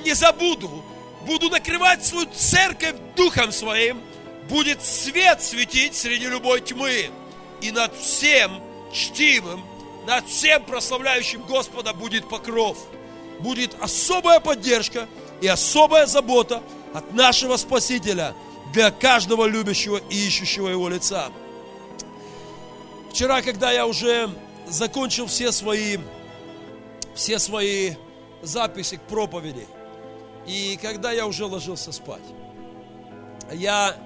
S1: не забуду, буду накрывать свою церковь духом своим – будет свет светить среди любой тьмы, и над всем чтимым, над всем прославляющим Господа будет покров. Будет особая поддержка и особая забота от нашего Спасителя для каждого любящего и ищущего Его лица. Вчера, когда я уже закончил все свои, все свои записи к проповеди, и когда я уже ложился спать, я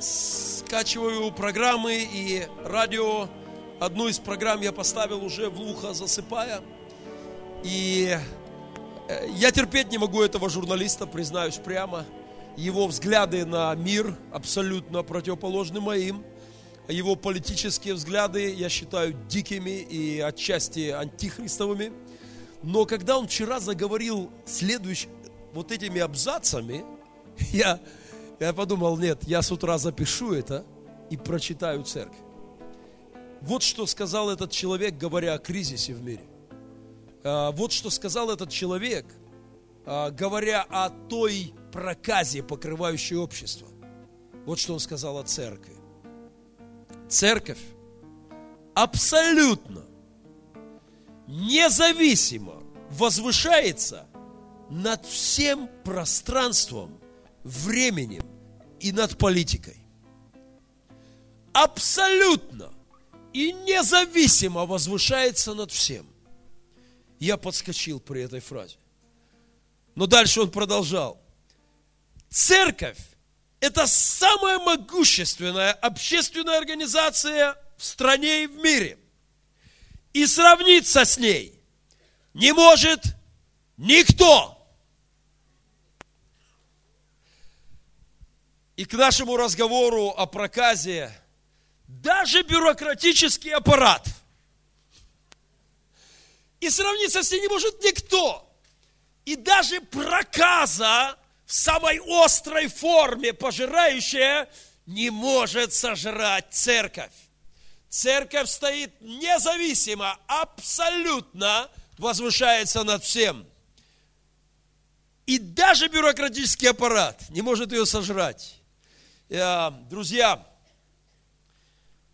S1: скачиваю программы и радио одну из программ я поставил уже в ухо, засыпая. И э, я терпеть не могу этого журналиста, признаюсь прямо. Его взгляды на мир абсолютно противоположны моим. Его политические взгляды я считаю дикими и отчасти антихристовыми. Но когда он вчера заговорил следующим, вот этими абзацами, я, я подумал, нет, я с утра запишу это и прочитаю церковь. Вот что сказал этот человек, говоря о кризисе в мире. А, Вот что сказал этот человек, а, говоря о той проказе, покрывающей общество. Вот что он сказал о церкви. Церковь абсолютно независимо возвышается над всем пространством, временем и над политикой. Абсолютно и независимо возвышается над всем. Я подскочил при этой фразе. Но дальше он продолжал. Церковь – это самая могущественная общественная организация в стране и в мире. И сравниться с ней не может никто. И к нашему разговору о проказе даже бюрократический аппарат. И сравниться с ней не может никто. И даже проказа самой острой форме, пожирающая, не может сожрать церковь. Церковь стоит независимо, абсолютно возвышается над всем. И даже бюрократический аппарат не может ее сожрать. Э, Друзья,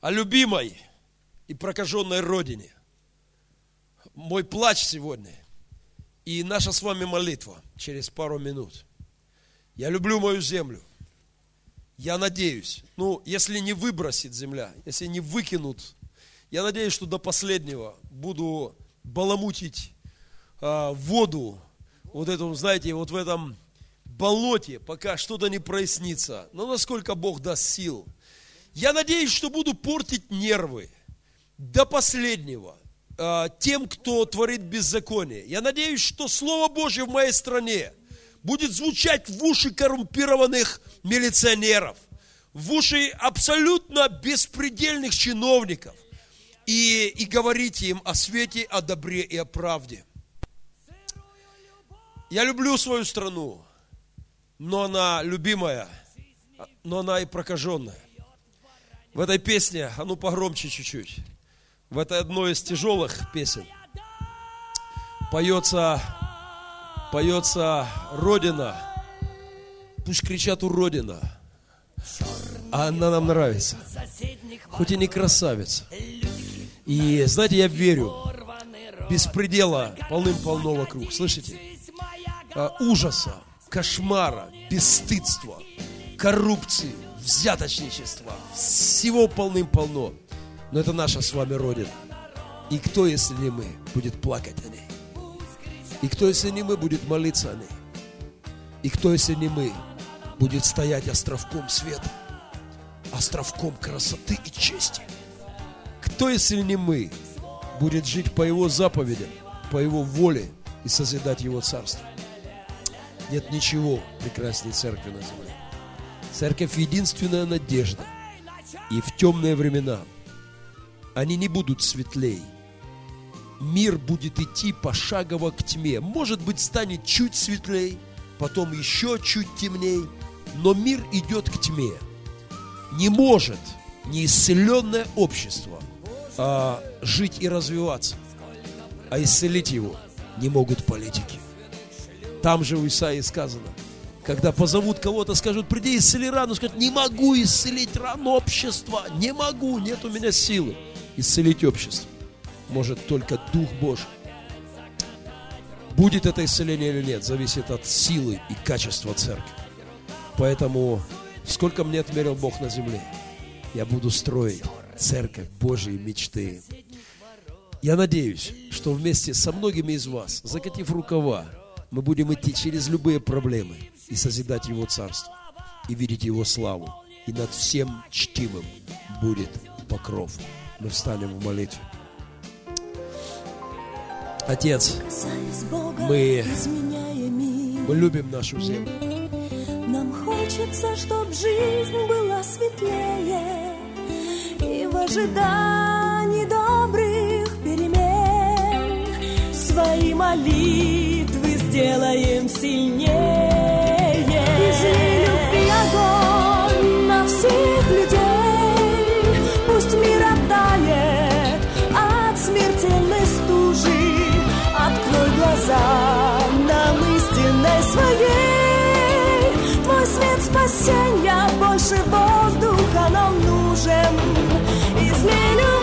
S1: о любимой и прокаженной родине. Мой плач сегодня и наша с вами молитва через пару минут. Я люблю мою землю. Я надеюсь, ну, если не выбросит земля, если не выкинут, я надеюсь, что до последнего буду баламутить а, воду, вот эту, знаете, вот в этом болоте, пока что-то не прояснится. Но насколько Бог даст сил. Я надеюсь, что буду портить нервы до последнего а, тем, кто творит беззаконие. Я надеюсь, что Слово Божье в моей стране будет звучать в уши коррумпированных милиционеров, в уши абсолютно беспредельных чиновников и, и говорить им о свете, о добре и о правде. Я люблю свою страну, но она любимая, но она и прокаженная. В этой песне, а ну погромче чуть-чуть, в этой одной из тяжелых песен поется, поется Родина. Пусть кричат у Родина. А она нам нравится. Хоть и не красавица. И знаете, я верю, беспредела полным-полно вокруг. Слышите? А, ужаса, кошмара, бесстыдства, коррупции, взяточничества. Всего полным-полно. Но это наша с вами Родина. И кто, если не мы, будет плакать о ней? И кто, если не мы, будет молиться о ней? И кто, если не мы, будет стоять островком света, островком красоты и чести? Кто, если не мы, будет жить по Его заповедям, по Его воле и созидать Его царство? Нет ничего прекрасней церкви на земле. Церковь – единственная надежда. И в темные времена они не будут светлей. Мир будет идти пошагово к тьме. Может быть, станет чуть светлей, потом еще чуть темней, но мир идет к тьме. Не может неисцеленное общество а, жить и развиваться, а исцелить его не могут политики. Там же у Исаии сказано, когда позовут кого-то, скажут, приди исцели рану, скажут, не могу исцелить рану общества, не могу, нет у меня силы исцелить общество. Может только Дух Божий. Будет это исцеление или нет, зависит от силы и качества церкви. Поэтому, сколько мне отмерил Бог на земле, я буду строить церковь Божьей мечты. Я надеюсь, что вместе со многими из вас, закатив рукава, мы будем идти через любые проблемы и созидать Его Царство, и видеть Его славу. И над всем чтимым будет покров. Мы встанем в молитве. Отец, Мы- мы любим нашу землю.
S2: Нам хочется, чтоб жизнь была светлее И в ожидании добрых перемен Свои молитвы сделаем сильнее свет спасения больше воздуха нам нужен Излей